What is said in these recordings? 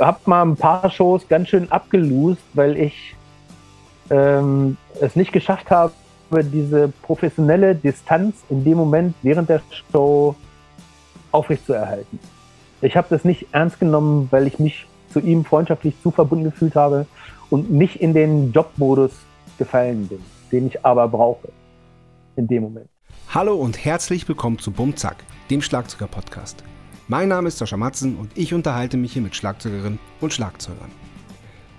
habe mal ein paar Shows ganz schön abgelust, weil ich ähm, es nicht geschafft habe, diese professionelle Distanz in dem Moment während der Show aufrechtzuerhalten. Ich habe das nicht ernst genommen, weil ich mich zu ihm freundschaftlich zu verbunden gefühlt habe und nicht in den Jobmodus gefallen bin, den ich aber brauche in dem Moment. Hallo und herzlich willkommen zu Bumzack, dem Schlagzeuger-Podcast. Mein Name ist Sascha Matzen und ich unterhalte mich hier mit Schlagzeugerinnen und Schlagzeugern.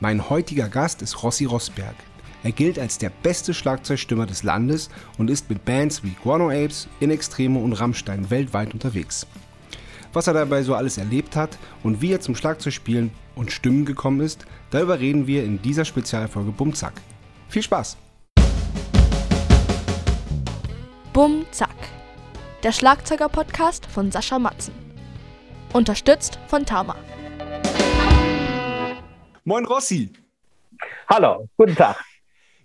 Mein heutiger Gast ist Rossi Rosberg. Er gilt als der beste Schlagzeugstimmer des Landes und ist mit Bands wie Guano Apes, In Extremo und Rammstein weltweit unterwegs. Was er dabei so alles erlebt hat und wie er zum Schlagzeugspielen und Stimmen gekommen ist, darüber reden wir in dieser Spezialfolge Bumzack. Viel Spaß! Bumzack, der Schlagzeuger-Podcast von Sascha Matzen. Unterstützt von Tama. Moin Rossi! Hallo, guten Tag.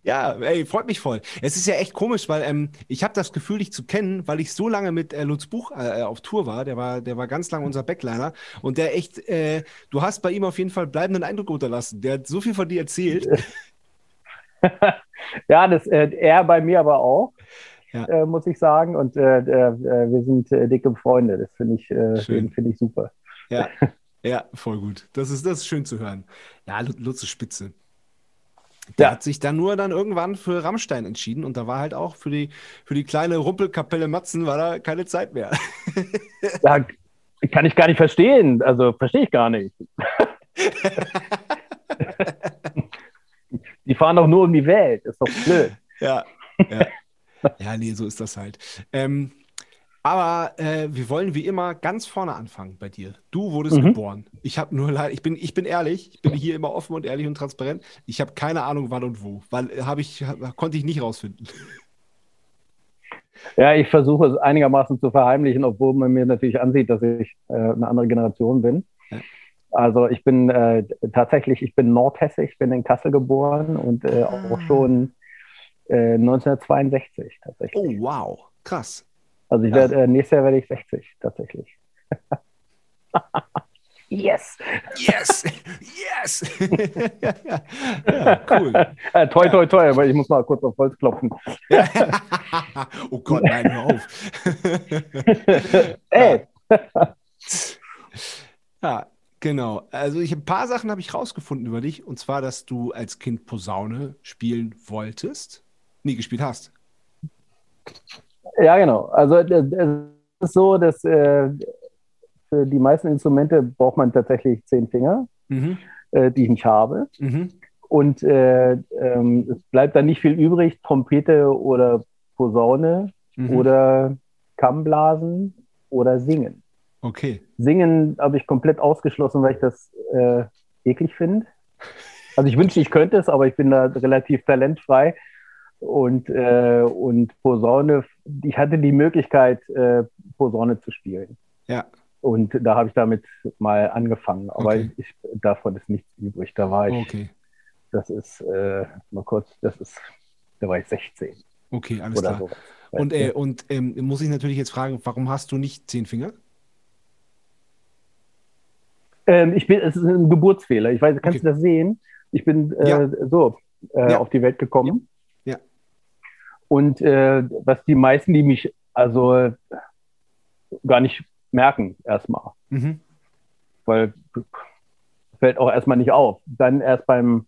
Ja, ey, freut mich voll. Es ist ja echt komisch, weil ähm, ich habe das Gefühl, dich zu kennen, weil ich so lange mit äh, Lutz Buch äh, auf Tour war. Der war, der war ganz lange unser Backliner und der echt, äh, du hast bei ihm auf jeden Fall bleibenden Eindruck unterlassen. Der hat so viel von dir erzählt. ja, das äh, er bei mir aber auch. Ja. Äh, muss ich sagen. Und äh, wir sind dicke Freunde. Das finde ich, find ich super. Ja. ja, voll gut. Das ist, das ist schön zu hören. Ja, Lutz ist spitze. Der ja. hat sich dann nur dann irgendwann für Rammstein entschieden und da war halt auch für die, für die kleine Rumpelkapelle Matzen war da keine Zeit mehr. Ja, kann ich gar nicht verstehen. Also verstehe ich gar nicht. die fahren doch nur um die Welt. Ist doch blöd. Ja, ja. Ja, nee, so ist das halt. Ähm, aber äh, wir wollen wie immer ganz vorne anfangen bei dir. Du wurdest mhm. geboren. Ich habe nur leider, ich bin, ich bin ehrlich, ich bin hier immer offen und ehrlich und transparent. Ich habe keine Ahnung, wann und wo, weil äh, habe ich, konnte ich nicht rausfinden. Ja, ich versuche es einigermaßen zu verheimlichen, obwohl man mir natürlich ansieht, dass ich äh, eine andere Generation bin. Ja. Also ich bin äh, tatsächlich, ich bin Nordhesse, ich bin in Kassel geboren und äh, ah. auch schon 1962 äh, tatsächlich. Oh wow, krass. Also ich werde, äh, nächstes Jahr werde ich 60 tatsächlich. yes! Yes! Yes! ja, cool. Äh, toi, toi, toi, aber ich muss mal kurz auf Holz klopfen. oh Gott, nein, hör auf. Ey! ja, genau. Also ich, ein paar Sachen habe ich rausgefunden über dich. Und zwar, dass du als Kind Posaune spielen wolltest. Nie gespielt hast. Ja, genau. Also es ist so, dass äh, für die meisten Instrumente braucht man tatsächlich zehn Finger, mhm. äh, die ich nicht habe. Mhm. Und äh, ähm, es bleibt dann nicht viel übrig, Trompete oder Posaune mhm. oder Kammblasen oder Singen. Okay. Singen habe ich komplett ausgeschlossen, weil ich das äh, eklig finde. Also ich wünschte, ich könnte es, aber ich bin da relativ talentfrei und, äh, und Posaune, ich hatte die Möglichkeit, äh, Posaune zu spielen. Ja. Und da habe ich damit mal angefangen. Aber okay. ich, davon ist nichts übrig. Da war ich, okay. das ist, äh, mal kurz, das ist, da war ich 16. Okay, alles klar. Sowas. Und, äh, und ähm, muss ich natürlich jetzt fragen, warum hast du nicht zehn Finger? Ähm, ich bin, es ist ein Geburtsfehler. Ich weiß, kannst okay. du das sehen? Ich bin äh, ja. so äh, ja. auf die Welt gekommen. Und äh, was die meisten, die mich also gar nicht merken, erstmal. Mhm. Weil fällt auch erstmal nicht auf. Dann erst beim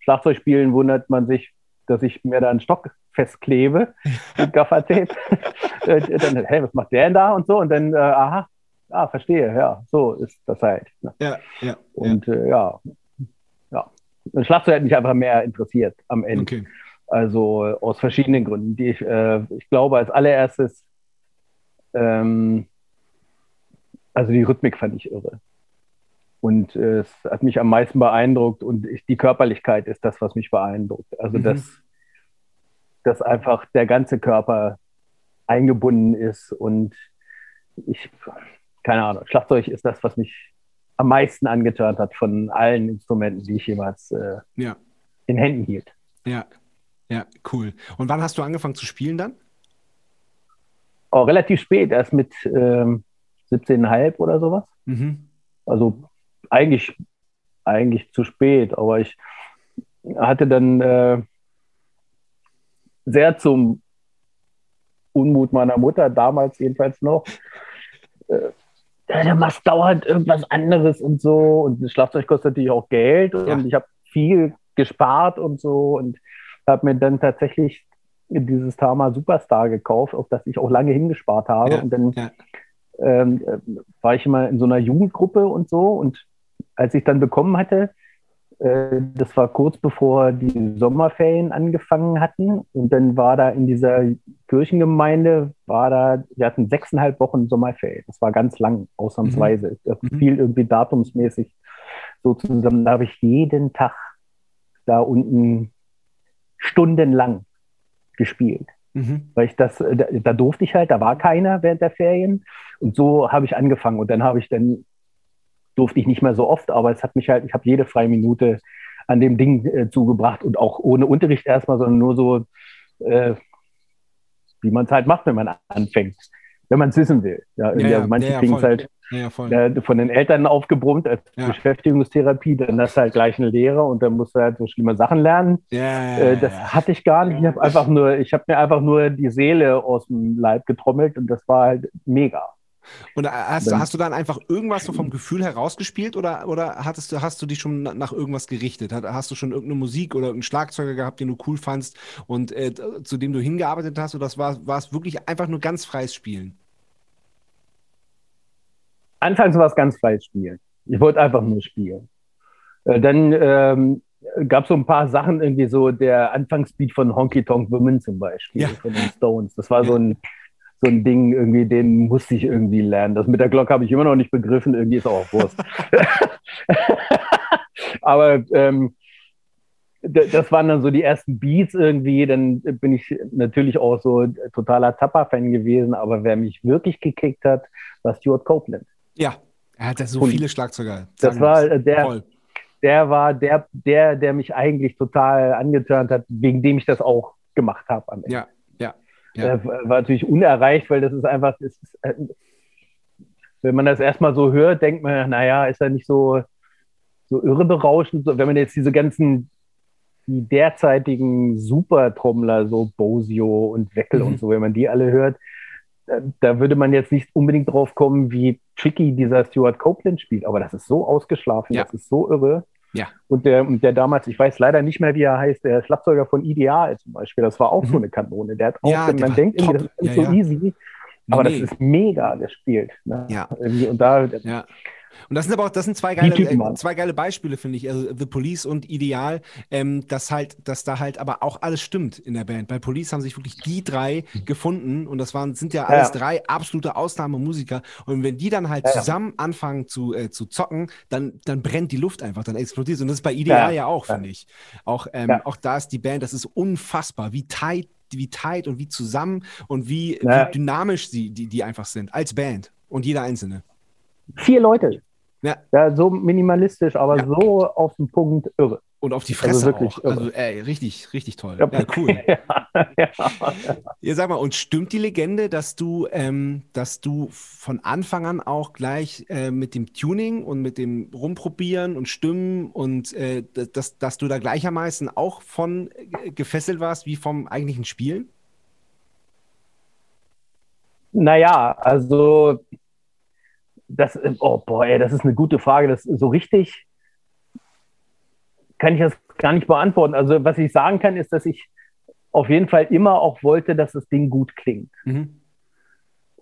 Schlagzeugspielen wundert man sich, dass ich mir da einen Stock festklebe mit Gaffertape. Äh, dann, hey, was macht der denn da und so? Und dann, äh, aha, ah, verstehe, ja, so ist das halt. Ne? Ja, ja. Und ja, äh, ja. ja. Ein Schlagzeug hat mich einfach mehr interessiert am Ende. Okay. Also aus verschiedenen Gründen. Die ich, äh, ich glaube, als allererstes, ähm, also die Rhythmik fand ich irre. Und äh, es hat mich am meisten beeindruckt und ich, die Körperlichkeit ist das, was mich beeindruckt. Also, mhm. dass, dass einfach der ganze Körper eingebunden ist und ich, keine Ahnung, Schlagzeug ist das, was mich am meisten angetan hat von allen Instrumenten, die ich jemals äh, ja. in Händen hielt. Ja, ja, cool. Und wann hast du angefangen zu spielen dann? Oh, relativ spät, erst mit ähm, 17,5 oder sowas. Mhm. Also eigentlich eigentlich zu spät. Aber ich hatte dann äh, sehr zum Unmut meiner Mutter, damals jedenfalls noch, äh, du machst dauernd irgendwas anderes und so. Und das Schlagzeug kostet natürlich auch Geld ja. und ich habe viel gespart und so und habe mir dann tatsächlich dieses Tama Superstar gekauft, auf das ich auch lange hingespart habe. Ja. Und dann ja. ähm, war ich immer in so einer Jugendgruppe und so. Und als ich dann bekommen hatte, äh, das war kurz bevor die Sommerferien angefangen hatten. Und dann war da in dieser Kirchengemeinde, war da, wir hatten sechseinhalb Wochen Sommerferien. Das war ganz lang, ausnahmsweise. Mhm. Das fiel irgendwie datumsmäßig so zusammen. Da habe ich jeden Tag da unten stundenlang gespielt. Mhm. Weil ich das, da, da, durfte ich halt, da war keiner während der Ferien. Und so habe ich angefangen. Und dann habe ich dann durfte ich nicht mehr so oft, aber es hat mich halt, ich habe jede freie Minute an dem Ding äh, zugebracht und auch ohne Unterricht erstmal, sondern nur so, äh, wie man es halt macht, wenn man anfängt, wenn man es wissen will. Ja, ja, also manche ja, kriegen es halt von den Eltern aufgebrummt als Beschäftigungstherapie, dann hast du halt gleich eine Lehre und dann musst du halt so schlimme Sachen lernen. Äh, das hatte ich gar nicht. Ich habe einfach nur, ich habe mir einfach nur die Seele aus dem Leib getrommelt und das war halt mega. Und hast, hast, du dann einfach irgendwas so vom Gefühl herausgespielt oder, oder hattest du, hast du dich schon nach irgendwas gerichtet? Hast du schon irgendeine Musik oder einen Schlagzeuger gehabt, den du cool fandst und äh, zu dem du hingearbeitet hast? Oder das war, war es wirklich einfach nur ganz freies Spielen? Anfangs war es ganz freies Spielen. Ich wollte einfach nur spielen. Äh, dann ähm, gab es so ein paar Sachen, irgendwie so der Anfangsbeat von Honky Tonk Women zum Beispiel, ja. von den Stones. Das war so ein so ein Ding, irgendwie, den musste ich irgendwie lernen. Das mit der Glocke habe ich immer noch nicht begriffen, irgendwie ist auch Wurst. Aber ähm, das waren dann so die ersten Beats irgendwie. Dann bin ich natürlich auch so totaler Tapper-Fan gewesen. Aber wer mich wirklich gekickt hat, war Stuart Copeland. Ja, er hat ja so Und viele Schlagzeuger. Das war der, Voll. der war der, der, der mich eigentlich total angetörnt hat, wegen dem ich das auch gemacht habe am Ende. Ja, ja. Äh, war natürlich unerreicht, weil das ist einfach, das ist, äh, wenn man das erstmal so hört, denkt man, naja, ist er nicht so, so irre berauschend. Wenn man jetzt diese ganzen, die derzeitigen Supertrommler, so Bosio und Weckel mhm. und so, wenn man die alle hört, da, würde man jetzt nicht unbedingt drauf kommen, wie tricky dieser Stuart Copeland spielt. Aber das ist so ausgeschlafen, ja. das ist so irre. Ja. Und der, der damals, ich weiß leider nicht mehr, wie er heißt, der Schlagzeuger von Ideal zum Beispiel, das war auch mhm. so eine Kanone. Der hat auch, ja, man denkt irgendwie, das ist ja, so easy, aber nee. das ist mega gespielt. Ne? Ja. Irgendwie, und da, ja. Und das sind aber auch, das sind zwei geile, äh, zwei geile Beispiele, finde ich. Also The Police und Ideal, ähm, dass halt, dass da halt aber auch alles stimmt in der Band. Bei Police haben sich wirklich die drei gefunden und das waren, sind ja alles ja. drei absolute Ausnahmemusiker. Und wenn die dann halt ja, zusammen anfangen zu, äh, zu zocken, dann, dann brennt die Luft einfach, dann explodiert es. Und das ist bei Ideal ja, auch, finde ich. Auch, ähm, auch da ist die Band, das ist unfassbar, wie tight wie tight und wie zusammen und wie, wie dynamisch sie, die, die einfach sind, als Band und jeder Einzelne. Vier Leute. Ja. ja, so minimalistisch, aber ja. so auf den Punkt irre. Und auf die also Fresse also wirklich auch. Also ey, richtig, richtig toll. Ja, ja cool. ja, ja. ja, sag mal, und stimmt die Legende, dass du, ähm, dass du von Anfang an auch gleich äh, mit dem Tuning und mit dem Rumprobieren und Stimmen und äh, dass, dass du da gleichermaßen auch von äh, gefesselt warst wie vom eigentlichen Spielen? Naja, also das, oh boah, ey, das ist eine gute Frage. Das so richtig kann ich das gar nicht beantworten. Also was ich sagen kann, ist, dass ich auf jeden Fall immer auch wollte, dass das Ding gut klingt. Mhm.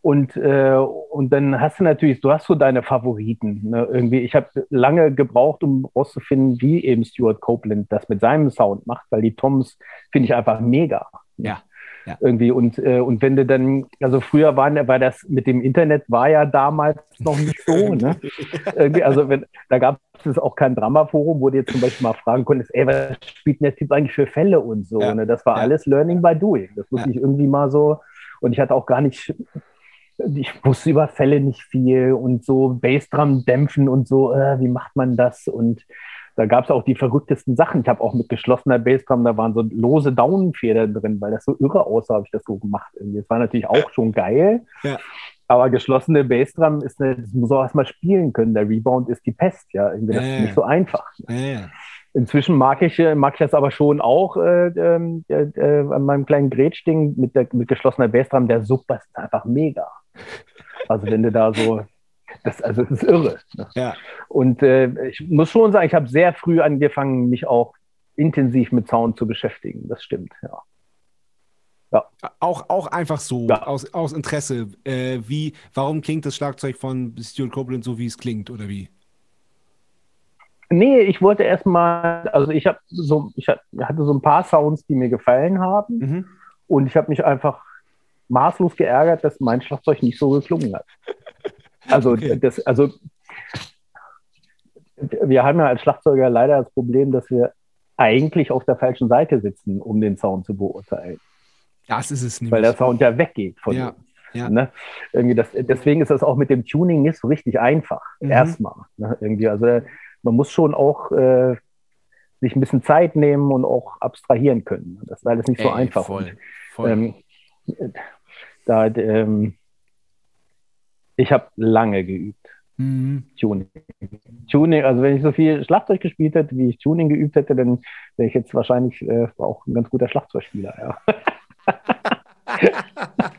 Und, äh, und dann hast du natürlich, du hast so deine Favoriten. Ne? Irgendwie, ich habe lange gebraucht, um rauszufinden, wie eben Stuart Copeland das mit seinem Sound macht, weil die Toms finde ich einfach mega. Ja. Ja. Irgendwie und, äh, und wenn du dann, also früher waren, weil das mit dem Internet war ja damals noch nicht so, ne? Irgendwie, also wenn, da gab es auch kein Drama-Forum, wo du jetzt zum Beispiel mal fragen konntest, ey, was spielt denn der Typ eigentlich für Fälle und so, ja. ne? Das war ja. alles Learning by Doing. Das wusste ich irgendwie mal so und ich hatte auch gar nicht, ich wusste über Fälle nicht viel und so Bassdrum dämpfen und so, äh, wie macht man das und da gab es auch die verrücktesten Sachen. Ich habe auch mit geschlossener Bassdrum, da waren so lose Daunenfedern drin, weil das so irre aussah, habe ich das so gemacht. Irgendwie. Das war natürlich auch schon geil. Ja. Aber geschlossene Bassdrum ist eine, das muss auch erstmal spielen können. Der Rebound ist die Pest, ja. Irgendwie das ist nicht so einfach. Ne? Inzwischen mag ich, äh, mag ich das aber schon auch äh, äh, äh, an meinem kleinen Gretsch-Ding mit, mit geschlossener Bassdrum. Der Sub ist einfach mega. Also wenn du da so, das, also das ist irre. Ne? Ja. Und äh, ich muss schon sagen, ich habe sehr früh angefangen, mich auch intensiv mit Sound zu beschäftigen. Das stimmt, ja. Ja. Auch, auch einfach so, ja. aus, aus Interesse. Äh, wie, warum klingt das Schlagzeug von Stuart Copeland so, wie es klingt, oder wie? Nee, ich wollte erstmal, also ich habe so, ich hatte so ein paar Sounds, die mir gefallen haben. Mhm. Und ich habe mich einfach maßlos geärgert, dass mein Schlagzeug nicht so geklungen hat. Also, okay. das, also wir haben ja als Schlagzeuger leider das Problem, dass wir eigentlich auf der falschen Seite sitzen, um den Sound zu beurteilen. Das ist es nicht. Weil der Sound ja weggeht von ja. uns. Ja. Ne? Irgendwie das, deswegen ist das auch mit dem Tuning nicht so richtig einfach. Mhm. Erstmal. Ne? Irgendwie, also man muss schon auch äh, sich ein bisschen Zeit nehmen und auch abstrahieren können. Das ist alles nicht Ey, so einfach. Voll, voll. Ähm, da, ähm, ich habe lange geübt. Mhm. Tuning. Tuning, also wenn ich so viel Schlagzeug gespielt hätte, wie ich Tuning geübt hätte, dann wäre ich jetzt wahrscheinlich äh, auch ein ganz guter Schlagzeugspieler. Ja.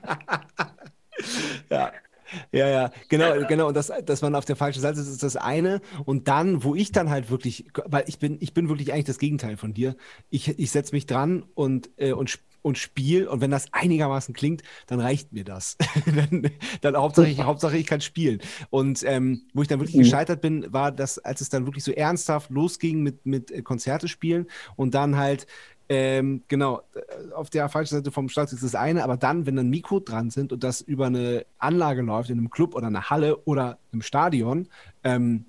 Ja, ja, genau, genau. Und das, dass man auf der falschen Seite ist, ist das eine. Und dann, wo ich dann halt wirklich, weil ich bin, ich bin wirklich eigentlich das Gegenteil von dir. Ich, ich setze mich dran und, äh, und, und spiele. Und wenn das einigermaßen klingt, dann reicht mir das. dann, dann Hauptsache, ich, Hauptsache ich kann spielen. Und ähm, wo ich dann wirklich mhm. gescheitert bin, war das, als es dann wirklich so ernsthaft losging mit, mit äh, Konzerte spielen und dann halt ähm, genau, äh, auf der falschen Seite vom Schlagzeug ist das eine, aber dann, wenn ein Mikro dran sind und das über eine Anlage läuft, in einem Club oder einer Halle oder im Stadion, ähm,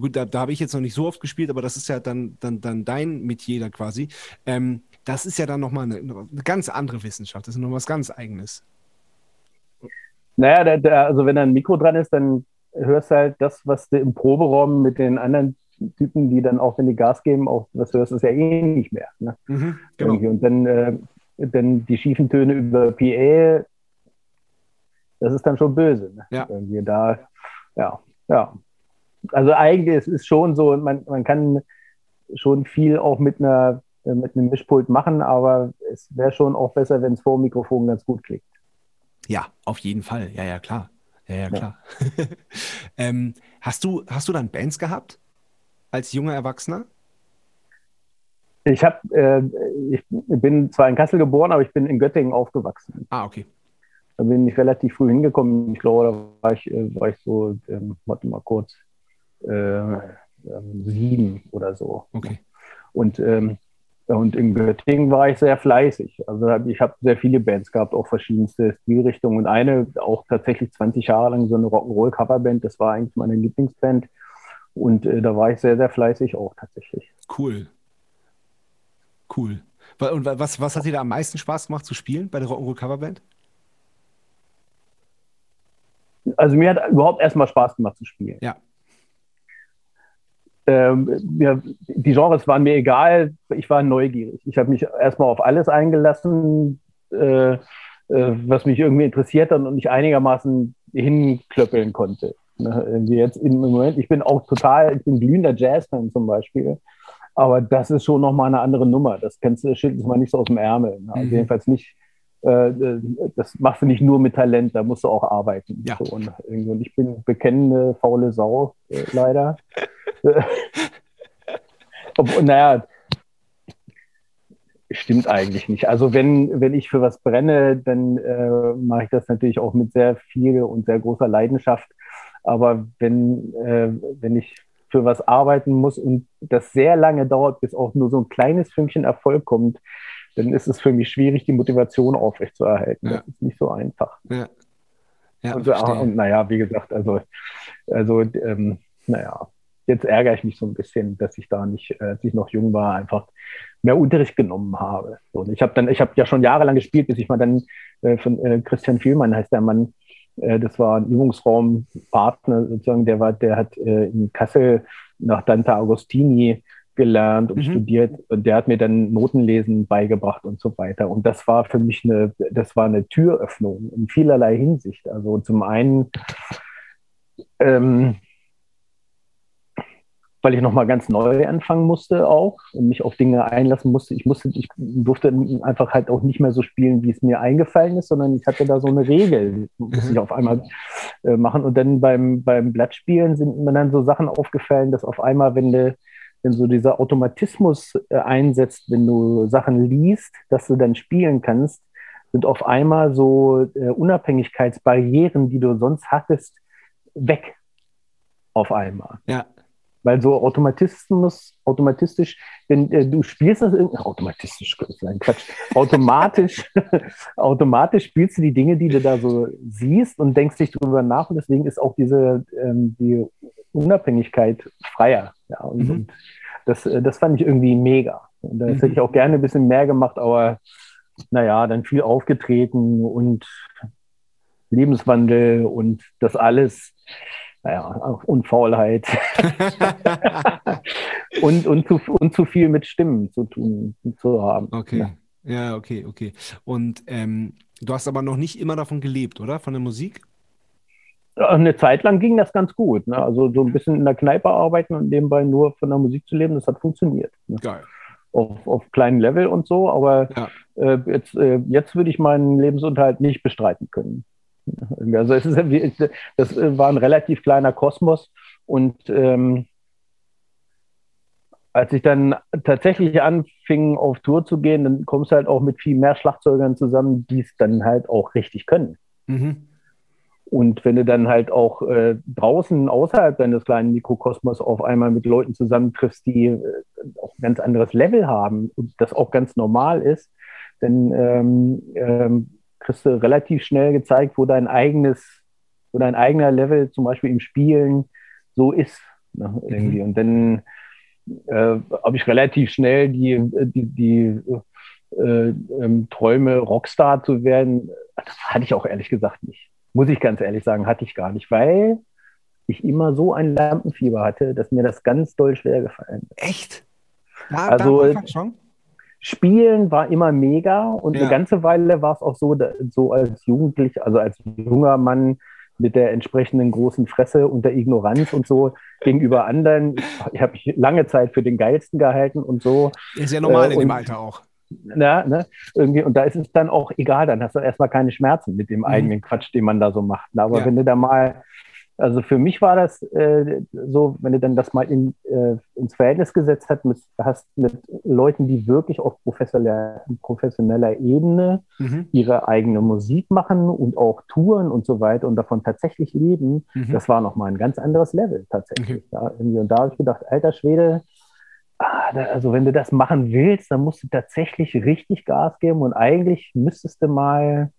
gut, da, da habe ich jetzt noch nicht so oft gespielt, aber das ist ja dann, dann, dann dein Metier da quasi. Ähm, das ist ja dann nochmal eine, eine ganz andere Wissenschaft, das ist noch was ganz Eigenes. Naja, der, der, also wenn da ein Mikro dran ist, dann hörst du halt das, was du im Proberaum mit den anderen Typen, die dann auch, wenn die Gas geben, auch was hörst, ist ja eh nicht mehr. Ne? Mhm, genau. Und dann, äh, dann die schiefen Töne über PA, das ist dann schon böse. Ne? Ja. Irgendwie da, ja, ja. Also eigentlich ist es schon so, man, man kann schon viel auch mit einer mit einem Mischpult machen, aber es wäre schon auch besser, wenn es vor dem Mikrofon ganz gut klingt. Ja, auf jeden Fall. Ja, ja, klar. Ja, ja, klar. Ja. ähm, hast, du, hast du dann Bands gehabt? Als junger Erwachsener? Ich, hab, äh, ich bin zwar in Kassel geboren, aber ich bin in Göttingen aufgewachsen. Ah, okay. Da bin ich relativ früh hingekommen. Ich glaube, da war ich, äh, war ich so, ähm, warte mal kurz, äh, ähm, sieben oder so. Okay. Und, ähm, und in Göttingen war ich sehr fleißig. Also ich habe sehr viele Bands gehabt, auch verschiedenste Stilrichtungen. Und eine, auch tatsächlich 20 Jahre lang so eine Rock'n'Roll-Coverband, das war eigentlich meine Lieblingsband. Und äh, da war ich sehr, sehr fleißig auch tatsächlich. Cool. Cool. Und was, was hat dir da am meisten Spaß gemacht zu spielen bei der Rock'n'Roll Coverband? Also mir hat überhaupt erstmal Spaß gemacht zu spielen. Ja. Ähm, ja, die Genres waren mir egal, ich war neugierig. Ich habe mich erstmal auf alles eingelassen, äh, äh, was mich irgendwie interessiert hat und ich einigermaßen hinklöppeln konnte. Ne? Irgendwie jetzt im Moment, ich bin auch total, ich bin glühender Jazz-Fan zum Beispiel. Aber das ist schon nochmal eine andere Nummer. Das kennst du, schüttelst mal nicht so aus dem Ärmel. Ne? Also mhm. jedenfalls nicht, äh, äh, das machst du nicht nur mit Talent, da musst du auch arbeiten. Ja. So, und, und, ich bin bekennende faule Sau, äh, leider. Ob, naja, stimmt eigentlich nicht. Also wenn, wenn ich für was brenne, dann äh, mache ich das natürlich auch mit sehr viel und sehr großer Leidenschaft. Aber wenn, äh, wenn ich für was arbeiten muss und das sehr lange dauert, bis auch nur so ein kleines Fünkchen Erfolg kommt, dann ist es für mich schwierig, die Motivation aufrechtzuerhalten. Ja. Das ist nicht so einfach. Ja. Ja, und, und naja, wie gesagt, also, also ähm, naja, jetzt ärgere ich mich so ein bisschen, dass ich da nicht, äh, als ich noch jung war, einfach mehr Unterricht genommen habe. So, und ich habe dann, ich habe ja schon jahrelang gespielt, bis ich mal dann äh, von äh, Christian Vielmann heißt der Mann, das war ein Übungsraumpartner sozusagen, der war, der hat äh, in Kassel nach Dante Agostini gelernt und mhm. studiert und der hat mir dann Notenlesen beigebracht und so weiter. Und das war für mich eine, das war eine Türöffnung in vielerlei Hinsicht. Also zum einen ähm, weil ich nochmal ganz neu anfangen musste auch und mich auf Dinge einlassen musste. Ich musste, ich durfte einfach halt auch nicht mehr so spielen, wie es mir eingefallen ist, sondern ich hatte da so eine Regel, muss ich mhm. auf einmal äh, machen. Und dann beim, beim Blattspielen sind mir dann so Sachen aufgefallen, dass auf einmal, wenn du, wenn so dieser Automatismus äh, einsetzt, wenn du Sachen liest, dass du dann spielen kannst, sind auf einmal so äh, Unabhängigkeitsbarrieren, die du sonst hattest, weg auf einmal. Ja. Weil so Automatismus, automatistisch, wenn äh, du spielst das irgendwie, automatistisch, nein, Quatsch, automatisch, automatisch spielst du die Dinge, die du da so siehst und denkst dich drüber nach und deswegen ist auch diese, ähm, die Unabhängigkeit freier. Ja, und, mhm. und das, äh, das fand ich irgendwie mega. Und das mhm. hätte ich auch gerne ein bisschen mehr gemacht, aber naja, dann viel aufgetreten und Lebenswandel und das alles naja, und Faulheit und, und, zu, und zu viel mit Stimmen zu tun zu haben. Okay. Ja. Ja, okay, okay. Und ähm, du hast aber noch nicht immer davon gelebt, oder? Von der Musik? Eine Zeit lang ging das ganz gut. Ne? Also so ein bisschen in der Kneipe arbeiten und nebenbei nur von der Musik zu leben, das hat funktioniert. Ne? Geil. Auf, auf kleinem Level und so, aber ja. äh, jetzt, äh, jetzt würde ich meinen Lebensunterhalt nicht bestreiten können. Also es ist, das war ein relativ kleiner Kosmos und ähm, als ich dann tatsächlich anfing, auf Tour zu gehen, dann kommst du halt auch mit viel mehr Schlagzeugern zusammen, die es dann halt auch richtig können. Mhm. Und wenn du dann halt auch äh, draußen außerhalb deines kleinen Mikrokosmos auf einmal mit Leuten zusammentriffst, die äh, auch ein ganz anderes Level haben und das auch ganz normal ist, dann ähm, ähm, kriegst du relativ schnell gezeigt, wo dein eigenes, wo dein eigener Level zum Beispiel im Spielen so ist. Ne, irgendwie. Mhm. Und dann äh, habe ich relativ schnell die, die, die äh, ähm, Träume, Rockstar zu werden. Das hatte ich auch ehrlich gesagt nicht. Muss ich ganz ehrlich sagen, hatte ich gar nicht, weil ich immer so ein Lampenfieber hatte, dass mir das ganz doll schwer gefallen ist. Echt? Ja, also, schon? Spielen war immer mega und ja. eine ganze Weile war es auch so, so als Jugendlich, also als junger Mann mit der entsprechenden großen Fresse und der Ignoranz und so gegenüber anderen. Ich habe mich lange Zeit für den geilsten gehalten und so. Ist ja normal äh, in dem Alter auch. Ja, ne, irgendwie, und da ist es dann auch egal, dann hast du erstmal keine Schmerzen mit dem mhm. eigenen Quatsch, den man da so macht. Aber ja. wenn du da mal also für mich war das äh, so, wenn du dann das mal in, äh, ins Verhältnis gesetzt hast mit, hast mit Leuten, die wirklich auf professioneller, professioneller Ebene mhm. ihre eigene Musik machen und auch touren und so weiter und davon tatsächlich leben, mhm. das war nochmal ein ganz anderes Level tatsächlich. Mhm. Ja, und da habe ich gedacht, alter Schwede, ah, da, also wenn du das machen willst, dann musst du tatsächlich richtig Gas geben und eigentlich müsstest du mal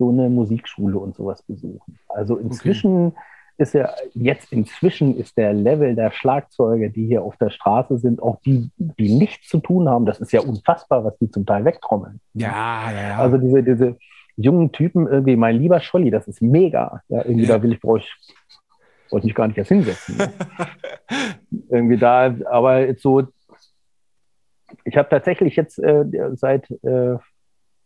so eine Musikschule und sowas besuchen. Also inzwischen okay. ist ja, jetzt inzwischen ist der Level der Schlagzeuge, die hier auf der Straße sind, auch die, die nichts zu tun haben, das ist ja unfassbar, was die zum Teil wegtrommeln. Ja, ja, ja. Also diese, diese jungen Typen, irgendwie, mein lieber Scholli, das ist mega. Ja, irgendwie, ja. da will ich, brauche ich, wollte mich gar nicht erst hinsetzen. Ne? irgendwie da, aber jetzt so, ich habe tatsächlich jetzt äh, seit, äh,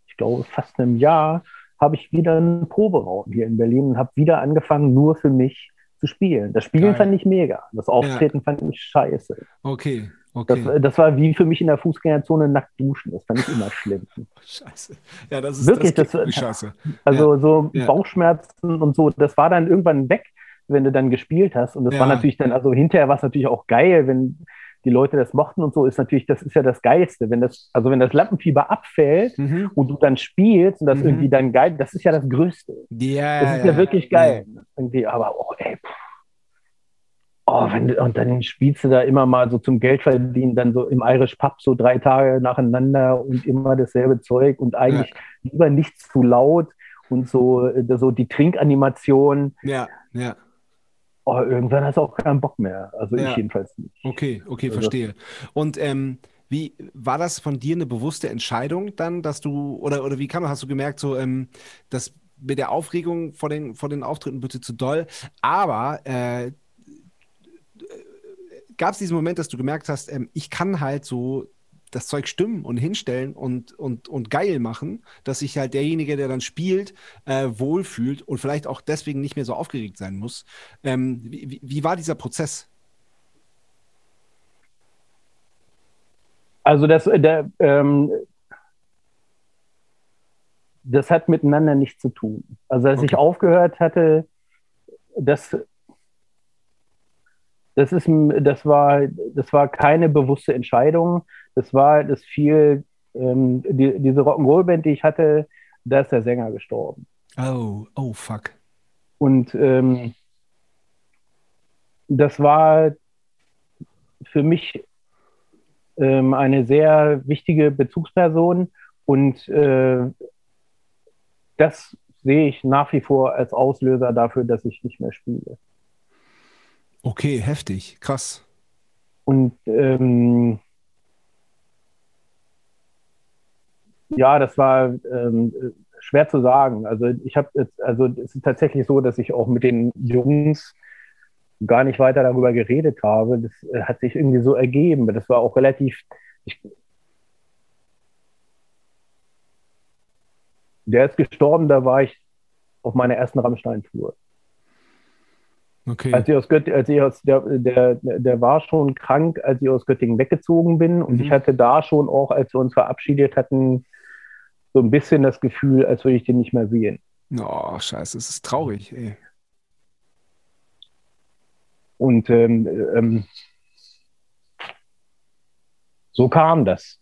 ich glaube, fast einem Jahr habe ich wieder einen Proberaum hier in Berlin und habe wieder angefangen, nur für mich zu spielen. Das Spielen Geil. fand ich mega. Das Auftreten ja. fand ich scheiße. Okay. Okay. Das, das, war wie für mich in der Fußgängerzone nackt duschen. Das fand ich immer schlimm. Scheiße. Ja, das ist wirklich das, das scheiße. Also ja. so ja. Bauchschmerzen und so, das war dann irgendwann weg, wenn du dann gespielt hast. Und das war natürlich dann, also hinterher war es natürlich auch geil, wenn die Leute das mochten und so, ist natürlich, das ist ja das Geilste. Wenn das, also wenn das Lampenfieber abfällt mhm. und du dann spielst und das mhm. irgendwie dann geil, das ist ja das Größte. Ja, das ist ja, ja wirklich geil. Ja. Irgendwie, aber oh, ey, Oh, wenn, und dann spielst du da immer mal so zum Geld verdienen, dann so im Irish Pub so drei Tage nacheinander und immer dasselbe Zeug und eigentlich ja. lieber nicht zu laut und so, äh, so die Trinkanimation. Ja, ja oh, irgendwann hast du auch keinen Bock mehr. Also ja. ich jedenfalls nicht. Okay, okay, also, verstehe. Und ähm, wie war das von dir eine bewusste Entscheidung dann, dass du, oder, oder wie kam, hast du gemerkt, so, ähm, dass mit der Aufregung vor den, vor den Auftritten bitte zu doll, aber äh, gab es diesen Moment, dass du gemerkt hast, ähm, ich kann halt so das Zeug stimmen und hinstellen und, und, und geil machen, dass sich halt derjenige, der dann spielt, äh, wohlfühlt und vielleicht auch deswegen nicht mehr so aufgeregt sein muss. Ähm, wie, wie war dieser Prozess? Also das, der, ähm, das hat miteinander nichts zu tun. Also als okay. ich aufgehört hatte, das, das, ist, das, war, das war keine bewusste Entscheidung. Das war das viel, ähm, die, diese Rock'n'Roll-Band, die ich hatte, da ist der Sänger gestorben. Oh, oh, fuck. Und ähm, das war für mich ähm, eine sehr wichtige Bezugsperson und äh, das sehe ich nach wie vor als Auslöser dafür, dass ich nicht mehr spiele. Okay, heftig, krass. Und ähm, ja, das war ähm, schwer zu sagen. Also ich habe jetzt, also es ist tatsächlich so, dass ich auch mit den Jungs gar nicht weiter darüber geredet habe. Das äh, hat sich irgendwie so ergeben. Das war auch relativ. Ich, der ist gestorben, da war ich auf meiner ersten Rammstein-Tour. Okay. Als ich aus Göttingen, als ich aus, der, der, der war schon krank, als ich aus Göttingen weggezogen bin. Und mhm. ich hatte da schon auch, als wir uns verabschiedet hatten, so ein bisschen das Gefühl, als würde ich den nicht mehr sehen. Oh, scheiße, es ist traurig, ey. Und ähm, ähm, so kam das.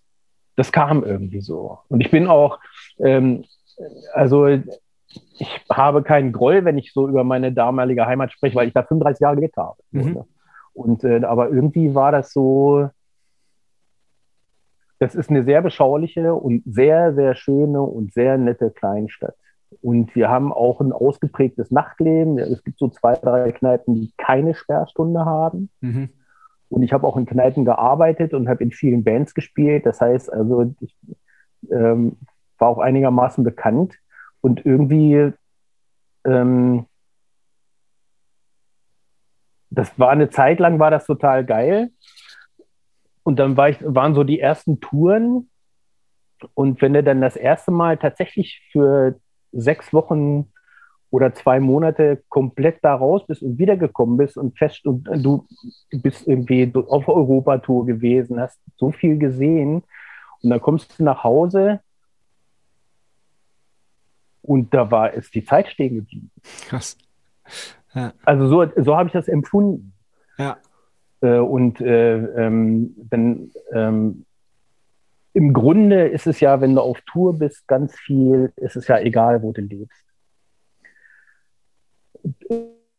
Das kam irgendwie so. Und ich bin auch, ähm, also ich habe keinen Groll, wenn ich so über meine damalige Heimat spreche, weil ich da 35 Jahre gelebt habe. Mhm. Ne? Und äh, aber irgendwie war das so, das ist eine sehr beschauliche und sehr, sehr schöne und sehr nette Kleinstadt. Und wir haben auch ein ausgeprägtes Nachtleben. Es gibt so zwei, drei Kneipen, die keine Sperrstunde haben. Mhm. Und ich habe auch in Kneipen gearbeitet und habe in vielen Bands gespielt. Das heißt, also ich ähm, war auch einigermaßen bekannt. Und irgendwie, ähm, das war eine Zeit lang, war das total geil. Und dann war ich, waren so die ersten Touren. Und wenn du dann das erste Mal tatsächlich für sechs Wochen oder zwei Monate komplett da raus bist und wiedergekommen bist und fest und du bist irgendwie auf Europatour gewesen, hast so viel gesehen und dann kommst du nach Hause und da war ist die Zeit stehen geblieben. Krass. Ja. Also so, so habe ich das empfunden. Ja. Äh, und äh, ähm, dann ähm, im Grunde ist es ja, wenn du auf Tour bist, ganz viel, ist es ja egal, wo du lebst.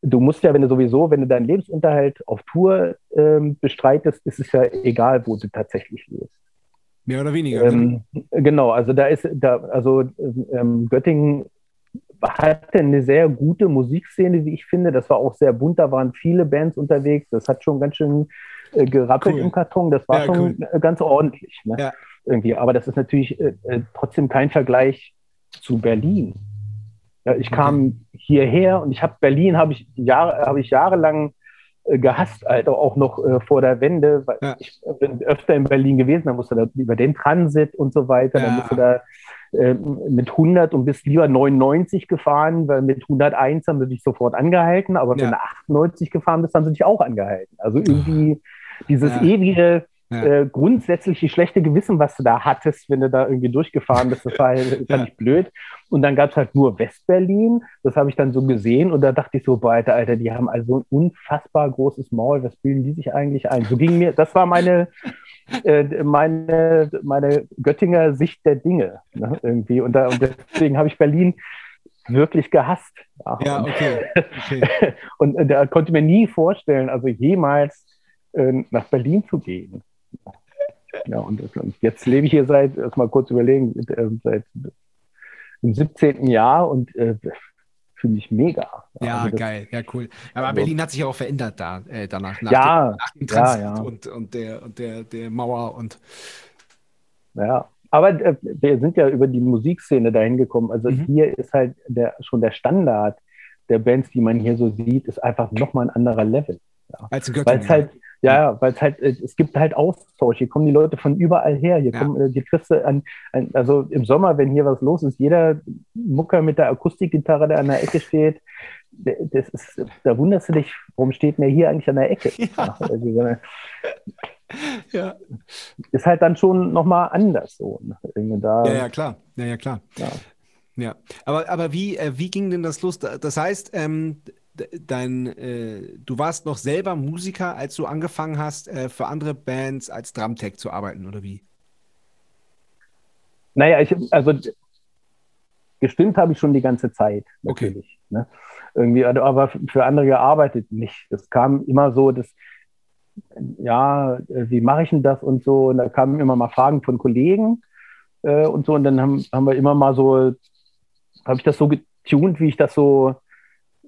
Du musst ja, wenn du sowieso, wenn du deinen Lebensunterhalt auf Tour ähm, bestreitest, ist es ja egal, wo du tatsächlich lebst. Mehr oder weniger. Ähm, genau, also da ist, da, also ähm, Göttingen hatte eine sehr gute Musikszene, wie ich finde. Das war auch sehr bunt, da waren viele Bands unterwegs. Das hat schon ganz schön äh, gerappelt cool. im Karton. Das war ja, schon cool. ganz ordentlich. Ne? Ja irgendwie. Aber das ist natürlich äh, äh, trotzdem kein Vergleich zu Berlin. Ja, ich kam hierher und ich habe Berlin habe ich Jahre habe ich jahrelang äh, gehasst, Alter, auch noch äh, vor der Wende, weil ja. ich bin öfter in Berlin gewesen, dann musste da über den Transit und so weiter, ja. dann musste da äh, mit 100 und bist lieber 99 gefahren, weil mit 101 haben sie dich sofort angehalten, aber wenn du 98 gefahren bist, haben sie dich auch angehalten. Also irgendwie dieses ewige ja. äh, grundsätzlich schlechte Gewissen, was du da hattest, wenn du da irgendwie durchgefahren bist. Das war halt, ja. nicht blöd. Und dann gab es halt nur Westberlin. Das habe ich dann so gesehen und da dachte ich so, boah, Alter, Alter, die haben also ein unfassbar großes Maul. Was bilden die sich eigentlich ein? So ging mir, das war meine, äh, meine, meine Göttinger Sicht der Dinge ne, irgendwie. Und, da, und deswegen habe ich Berlin wirklich gehasst. Ja, okay. okay. und äh, da konnte mir nie vorstellen, also jemals äh, nach Berlin zu gehen. Ja, und, und jetzt lebe ich hier seit, erst mal kurz überlegen, äh, seit dem 17. Jahr und äh, fühle mich mega. Ja, also geil, ja, cool. Aber also, Berlin hat sich auch verändert da, äh, danach, nach, ja, dem, nach dem Transit ja, ja. Und, und, der, und der, der Mauer und. Ja, aber äh, wir sind ja über die Musikszene dahin gekommen. Also mhm. hier ist halt der, schon der Standard der Bands, die man hier so sieht, ist einfach nochmal ein anderer Level. Ja. Als in Göttingen. Weil es halt, Ja, ja, weil es halt, äh, es gibt halt Austausch. Hier kommen die Leute von überall her. Hier, ja. kommen, äh, hier kriegst du an, an, also im Sommer, wenn hier was los ist, jeder Mucker mit der Akustikgitarre, der an der Ecke steht, das ist, da wunderst du dich, warum steht mir hier eigentlich an der Ecke? Ja. Also, ja. Ist halt dann schon nochmal anders so. Ne? Da, ja, ja, klar. Ja, ja, klar. Ja. ja. Aber, aber wie, äh, wie ging denn das los? Das heißt, ähm, dein, äh, du warst noch selber Musiker, als du angefangen hast, äh, für andere Bands als Drumtech zu arbeiten, oder wie? Naja, ich, also gestimmt habe ich schon die ganze Zeit, natürlich. Okay. Ne? Irgendwie, also, aber für andere gearbeitet nicht. Es kam immer so, dass, ja, wie mache ich denn das und so, und da kamen immer mal Fragen von Kollegen äh, und so, und dann haben, haben wir immer mal so, habe ich das so getuned, wie ich das so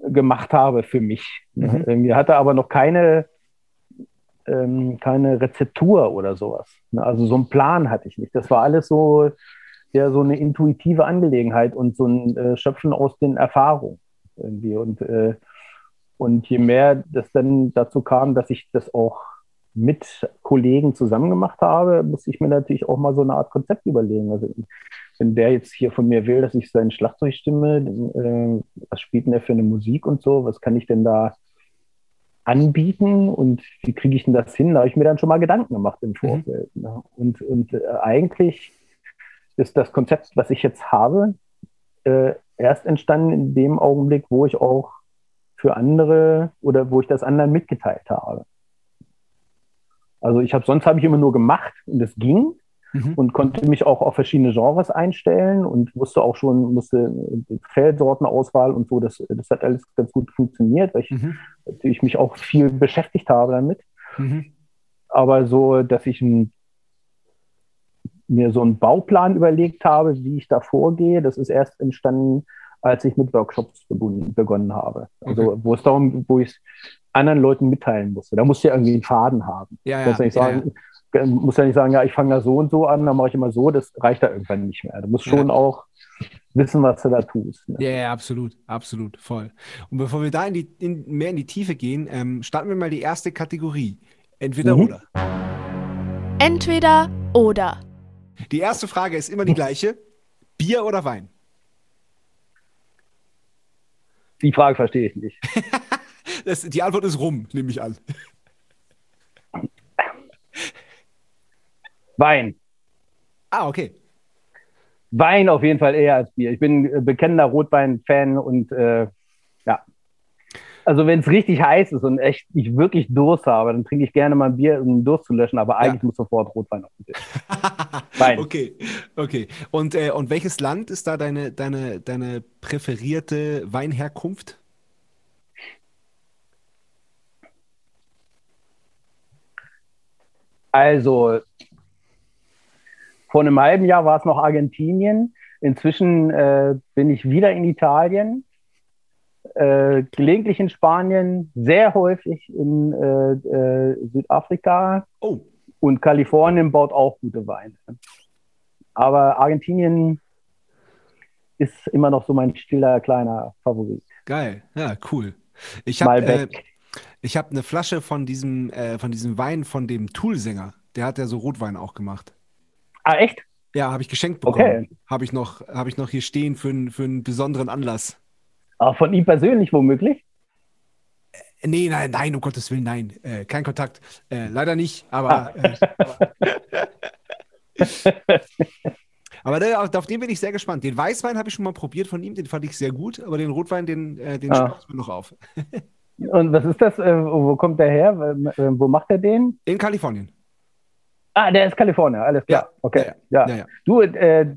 gemacht habe für mich. Mhm. Irgendwie hatte aber noch keine, ähm, keine Rezeptur oder sowas. Ne? Also so einen Plan hatte ich nicht. Das war alles so, ja, so eine intuitive Angelegenheit und so ein äh, Schöpfen aus den Erfahrungen irgendwie. Und, äh, und je mehr das dann dazu kam, dass ich das auch mit Kollegen zusammen gemacht habe, musste ich mir natürlich auch mal so eine Art Konzept überlegen. Also wenn der jetzt hier von mir will, dass ich sein Schlagzeug stimme, äh, was spielt denn der für eine Musik und so, was kann ich denn da anbieten und wie kriege ich denn das hin? Da habe ich mir dann schon mal Gedanken gemacht im mhm. Vorfeld. Mhm. Ne? Und, und äh, eigentlich ist das Konzept, was ich jetzt habe, äh, erst entstanden in dem Augenblick, wo ich auch für andere oder wo ich das anderen mitgeteilt habe. Also ich habe sonst habe ich immer nur gemacht und es ging mhm. und konnte mich auch auf verschiedene Genres einstellen und wusste auch schon, musste Feldsortenauswahl und so, das, das hat alles ganz gut funktioniert, weil ich mhm. natürlich mich auch viel beschäftigt habe damit. Mhm. Aber so, dass ich ein, mir so einen Bauplan überlegt habe, wie ich da vorgehe, das ist erst entstanden, als ich mit Workshops begonnen habe. Also okay. wo es darum, wo ich es anderen Leuten mitteilen musste. Da musste ja irgendwie einen Faden haben. Ja, ja, ja, sagen, ja. Muss ja nicht sagen, ja, ich fange da so und so an, dann mache ich immer so, das reicht da irgendwann nicht mehr. Du musst schon auch wissen, was du da tust. Ne? Ja, ja, absolut, absolut, voll. Und bevor wir da in die, in, mehr in die Tiefe gehen, ähm, starten wir mal die erste Kategorie. Entweder mhm. oder. Entweder oder. Die erste Frage ist immer die gleiche. Bier oder Wein? Die Frage verstehe ich nicht. das, die Antwort ist rum, nehme ich an. Wein. Ah, okay. Wein auf jeden Fall eher als Bier. Ich bin äh, bekennender Rotwein-Fan und äh, ja. Also wenn es richtig heiß ist und echt ich wirklich Durst habe, dann trinke ich gerne mal ein Bier, um Durst zu löschen, aber eigentlich ja. muss sofort Rotwein auf den Tisch. Wein. Okay, okay. Und, äh, und welches Land ist da deine, deine, deine präferierte Weinherkunft? Also, vor einem halben Jahr war es noch Argentinien. Inzwischen äh, bin ich wieder in Italien, äh, gelegentlich in Spanien, sehr häufig in äh, äh Südafrika. Oh. Und Kalifornien baut auch gute Weine. Aber Argentinien ist immer noch so mein stiller kleiner Favorit. Geil, ja, cool. Ich habe ich habe eine Flasche von diesem, äh, von diesem Wein von dem Toolsänger. Der hat ja so Rotwein auch gemacht. Ah, echt? Ja, habe ich geschenkt bekommen. Okay. Habe ich, noch, hab ich noch hier stehen für, für einen besonderen Anlass. Auch von ihm persönlich womöglich? Äh, nee, nein, nein, um Gottes Willen, nein. Äh, kein Kontakt. Äh, leider nicht, aber. Ah. Äh, aber der, auf den bin ich sehr gespannt. Den Weißwein habe ich schon mal probiert von ihm, den fand ich sehr gut, aber den Rotwein, den, äh, den ah. mir noch auf. Und was ist das? Äh, wo kommt der her? Äh, wo macht er den? In Kalifornien. Ah, der ist Kalifornier, alles klar. Ja. Okay. Ja, ja. ja. Du, äh,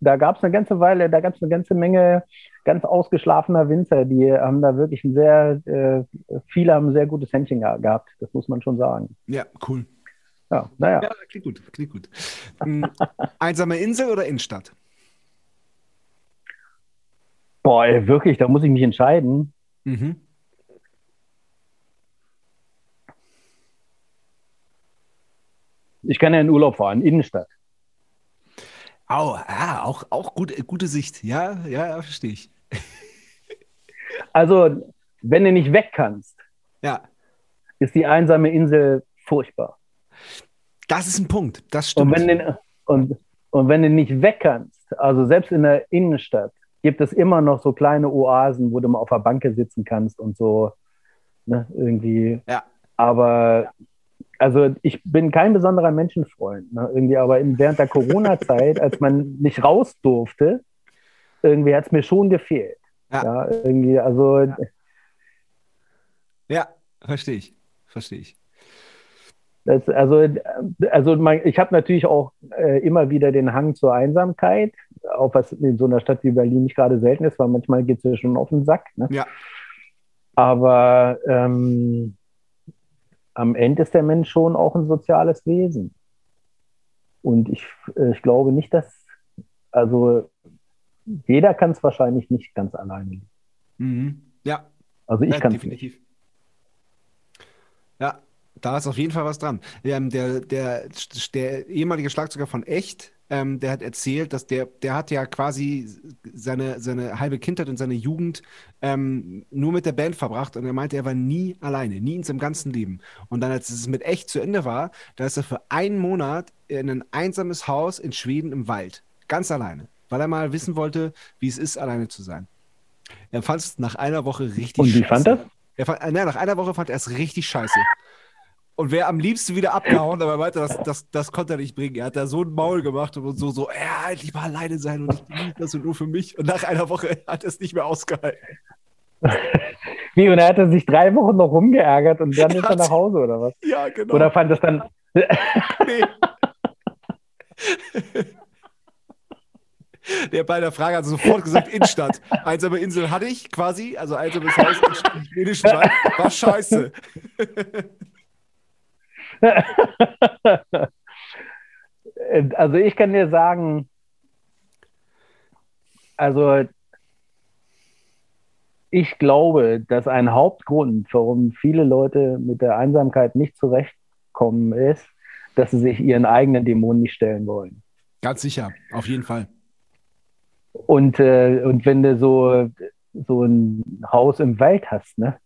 da gab es eine ganze Weile, da gab es eine ganze Menge ganz ausgeschlafener Winzer, die haben da wirklich ein sehr, äh, viele haben ein sehr gutes Händchen gehabt, das muss man schon sagen. Ja, cool. Ja, naja. Ja, klingt gut, klingt gut. Hm, einsame Insel oder Innenstadt? Boah, wirklich, da muss ich mich entscheiden. Mhm. Ich kann ja in Urlaub fahren, Innenstadt. Au, ah, auch, auch gut, gute Sicht. Ja, ja, verstehe ich. also, wenn du nicht weg kannst. Ja. ist die einsame Insel furchtbar. Das ist ein Punkt, das stimmt. Und wenn, den, und, und wenn du nicht weg kannst, also selbst in der Innenstadt, gibt es immer noch so kleine Oasen, wo du mal auf der Banke sitzen kannst und so ne, irgendwie. Ja. Aber also ich bin kein besonderer Menschenfreund, ne, irgendwie, aber in, während der Corona-Zeit, als man nicht raus durfte, irgendwie hat es mir schon gefehlt. Ja. ja. irgendwie, also. Ja, ja verstehe ich. Verstehe ich. Das, also, also mein, ich habe natürlich auch äh, immer wieder den Hang zur Einsamkeit, auch was in so einer Stadt wie Berlin nicht gerade selten ist, weil manchmal geht es ja schon auf den Sack. Ne? Ja. Aber ähm, am Ende ist der Mensch schon auch ein soziales Wesen. Und ich, äh, ich glaube nicht, dass, also jeder kann es wahrscheinlich nicht ganz alleine. Mhm. Ja. Also ich ja, kann es nicht. Ja, da ist auf jeden Fall was dran. Ähm, der, der, der ehemalige Schlagzeuger von Echt, ähm, der hat erzählt, dass der, der hat ja quasi seine, seine halbe Kindheit und seine Jugend ähm, nur mit der Band verbracht und er meinte, er war nie alleine, nie in seinem ganzen Leben. Und dann, als es mit Echt zu Ende war, da ist er für einen Monat in ein einsames Haus in Schweden im Wald, ganz alleine, weil er mal wissen wollte, wie es ist, alleine zu sein. Er fand es nach einer Woche richtig Und wie scheiße. fand er? er fand, äh, nach einer Woche fand er es richtig scheiße und wäre am liebsten wieder abgehauen, aber er meinte, das, das, das konnte er nicht bringen. Er hat da so ein Maul gemacht und so, so, ja, endlich mal alleine sein und ich genieße das nur für mich. Und nach einer Woche hat er es nicht mehr ausgehalten. Wie, und er hatte sich drei Wochen noch rumgeärgert und dann ist er nach Hause, oder was? Ja, genau. Oder fand es dann. nee. Der bei der Frage hat sofort gesagt, Innenstadt. Einsame Insel hatte ich quasi, also einsames Haus in schwedischen Wald. War scheiße. Also ich kann dir sagen, also ich glaube, dass ein Hauptgrund, warum viele Leute mit der Einsamkeit nicht zurechtkommen, ist, dass sie sich ihren eigenen Dämonen nicht stellen wollen. Ganz sicher, auf jeden Fall. Und, äh, und wenn du so, so ein Haus im Wald hast, ne?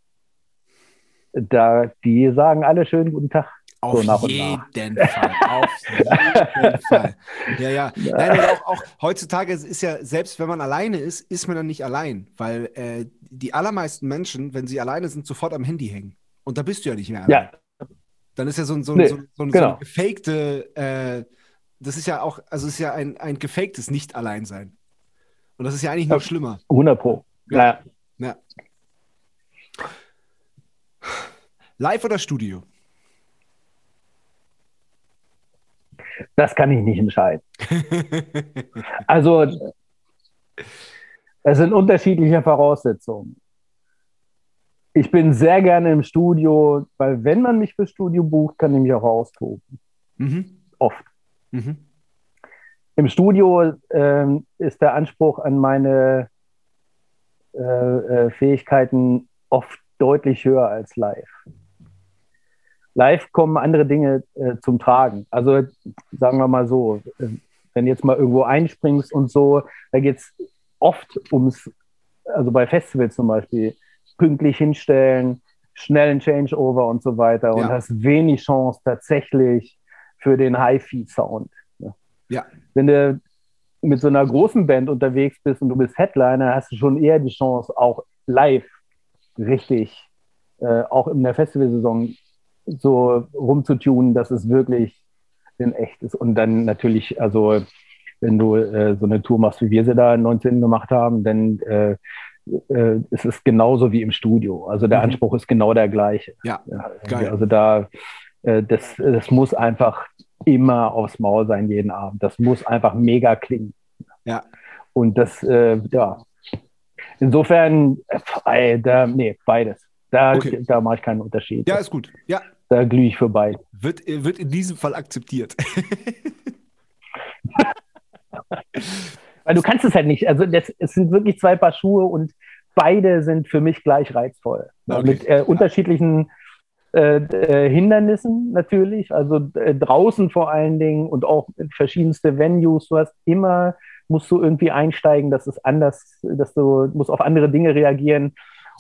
Da, die sagen alle schönen guten Tag. Auf so jeden Fall. Auf jeden Fall. Ja, ja. Nein, auch, auch, heutzutage ist ja, selbst wenn man alleine ist, ist man dann nicht allein, weil äh, die allermeisten Menschen, wenn sie alleine sind, sofort am Handy hängen. Und da bist du ja nicht mehr allein. Ja. Dann ist ja so, so, nee, so, so, genau. so ein gefakte, äh, das ist ja auch, also ist ja ein, ein gefaktes Nicht-Alleinsein. Und das ist ja eigentlich noch schlimmer. 100 Pro. Ja. ja. Live oder Studio? Das kann ich nicht entscheiden. also, es sind unterschiedliche Voraussetzungen. Ich bin sehr gerne im Studio, weil wenn man mich fürs Studio bucht, kann ich mich auch austoben. Mhm. Oft. Mhm. Im Studio äh, ist der Anspruch an meine äh, äh, Fähigkeiten oft deutlich höher als live live kommen andere Dinge äh, zum Tragen. Also sagen wir mal so, äh, wenn jetzt mal irgendwo einspringst und so, da geht es oft ums, also bei Festivals zum Beispiel, pünktlich hinstellen, schnellen Changeover und so weiter und hast wenig Chance tatsächlich für den HiFi-Sound. Ne? Ja. Wenn du mit so einer großen Band unterwegs bist und du bist Headliner, hast du schon eher die Chance, auch live richtig, äh, auch in der Festivalsaison so rumzutunen, dass es wirklich in echt ist. Und dann natürlich, also wenn du äh, so eine Tour machst, wie wir sie da 19 gemacht haben, dann äh, äh, ist es genauso wie im Studio. Also der mhm. Anspruch ist genau der gleiche. Ja, geil. Also da, äh, das, das muss einfach immer aufs Maul sein jeden Abend. Das muss einfach mega klingen. Ja. Und das, äh, ja. Insofern, äh, da, nee, beides. Da, okay. da mache ich keinen Unterschied. Ja, ist gut. Ja, da glühe ich vorbei. Wird, wird in diesem Fall akzeptiert. Weil du kannst es halt nicht. Also das, es sind wirklich zwei Paar Schuhe und beide sind für mich gleich reizvoll. Okay. Mit äh, unterschiedlichen äh, äh, Hindernissen natürlich, also äh, draußen vor allen Dingen und auch verschiedenste Venues. Du hast immer, musst du irgendwie einsteigen, dass es anders, dass du musst auf andere Dinge reagieren.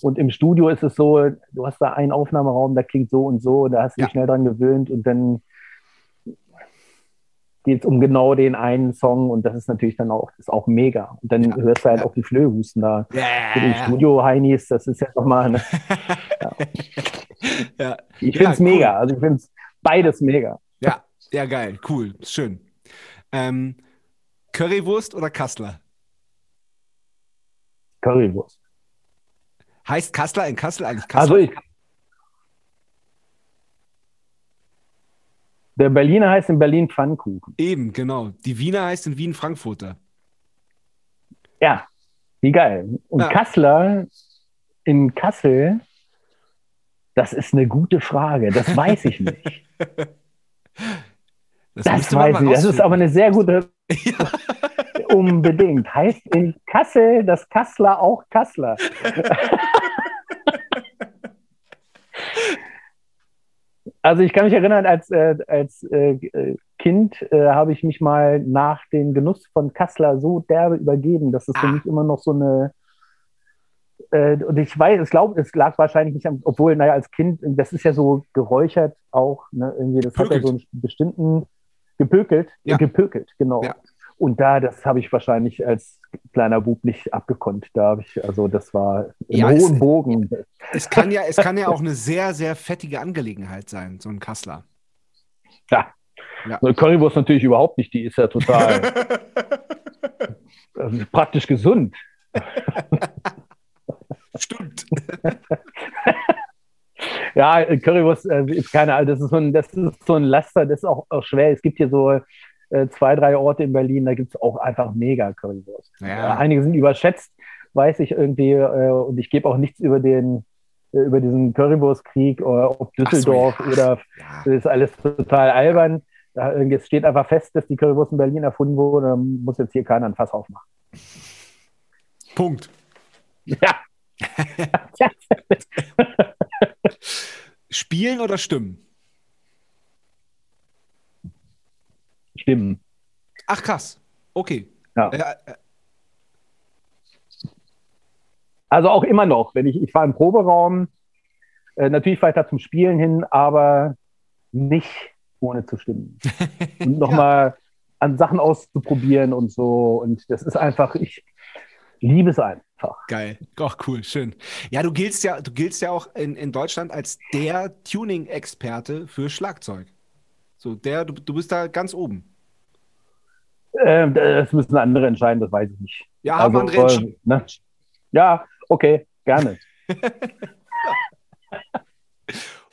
Und im Studio ist es so, du hast da einen Aufnahmeraum, der klingt so und so, da hast du ja. dich schnell dran gewöhnt und dann geht es um genau den einen Song und das ist natürlich dann auch, ist auch mega. Und dann ja. hörst du halt ja. auch die Flöhusten da. Ja. Für den Studio-Heinis, das ist ja nochmal. Ne, ja. Ich finde es cool. mega. Also ich finde es beides mega. Ja, ja, geil, cool, schön. Ähm, Currywurst oder Kassler? Currywurst. Heißt Kassler in Kassel eigentlich Kassler? Also ich, Der Berliner heißt in Berlin Pfannkuchen. Eben, genau. Die Wiener heißt in Wien Frankfurter. Ja, wie geil. Und ja. Kassler in Kassel, das ist eine gute Frage. Das weiß ich nicht. das, das weiß ich. Das ist aber eine sehr gute. Ja. Unbedingt. Heißt in Kassel das Kassler auch Kassler. Also ich kann mich erinnern, als, äh, als äh, Kind äh, habe ich mich mal nach dem Genuss von Kassler so derbe übergeben, dass es ah. für mich immer noch so eine äh, und ich weiß, ich glaube, es lag wahrscheinlich nicht am, obwohl, naja, als Kind, das ist ja so geräuchert auch, ne, irgendwie, das Pökelt. hat ja so einen bestimmten gepökelt, ja. gepökelt, genau. Ja. Und da, das habe ich wahrscheinlich als kleiner Bub nicht abgekonnt. Da habe ich, also das war im ja, hohen es, Bogen. Es kann, ja, es kann ja auch eine sehr, sehr fettige Angelegenheit sein, so ein Kassler. Ja. ja. So eine Currywurst natürlich überhaupt nicht, die ist ja total also praktisch gesund. Stimmt. ja, Currywurst äh, ist keine, das ist so ein, das ist so ein Laster, das ist auch, auch schwer. Es gibt hier so äh, zwei, drei Orte in Berlin, da gibt es auch einfach mega Currywurst. Ja. einige sind überschätzt, weiß ich irgendwie, äh, und ich gebe auch nichts über den äh, über diesen Currywurstkrieg oder ob Düsseldorf so, ja. oder das ist alles total albern. Da, jetzt steht einfach fest, dass die Currywurst in Berlin erfunden wurde, dann muss jetzt hier keiner ein Fass aufmachen. Punkt. Ja. Spielen oder stimmen? Stimmen. Ach krass. Okay. Ja. Äh, äh. Also auch immer noch, wenn ich, ich war im Proberaum, äh, natürlich weiter zum Spielen hin, aber nicht ohne zu stimmen. Und nochmal ja. an Sachen auszuprobieren und so. Und das ist einfach, ich liebe es einfach. Geil. Ach, cool, schön. Ja, du giltst ja, du giltst ja auch in, in Deutschland als der Tuning-Experte für Schlagzeug. So, der, du, du bist da ganz oben. Äh, das müssen andere entscheiden, das weiß ich nicht. Ja, haben also, andere äh, ne? Ja, okay, gerne.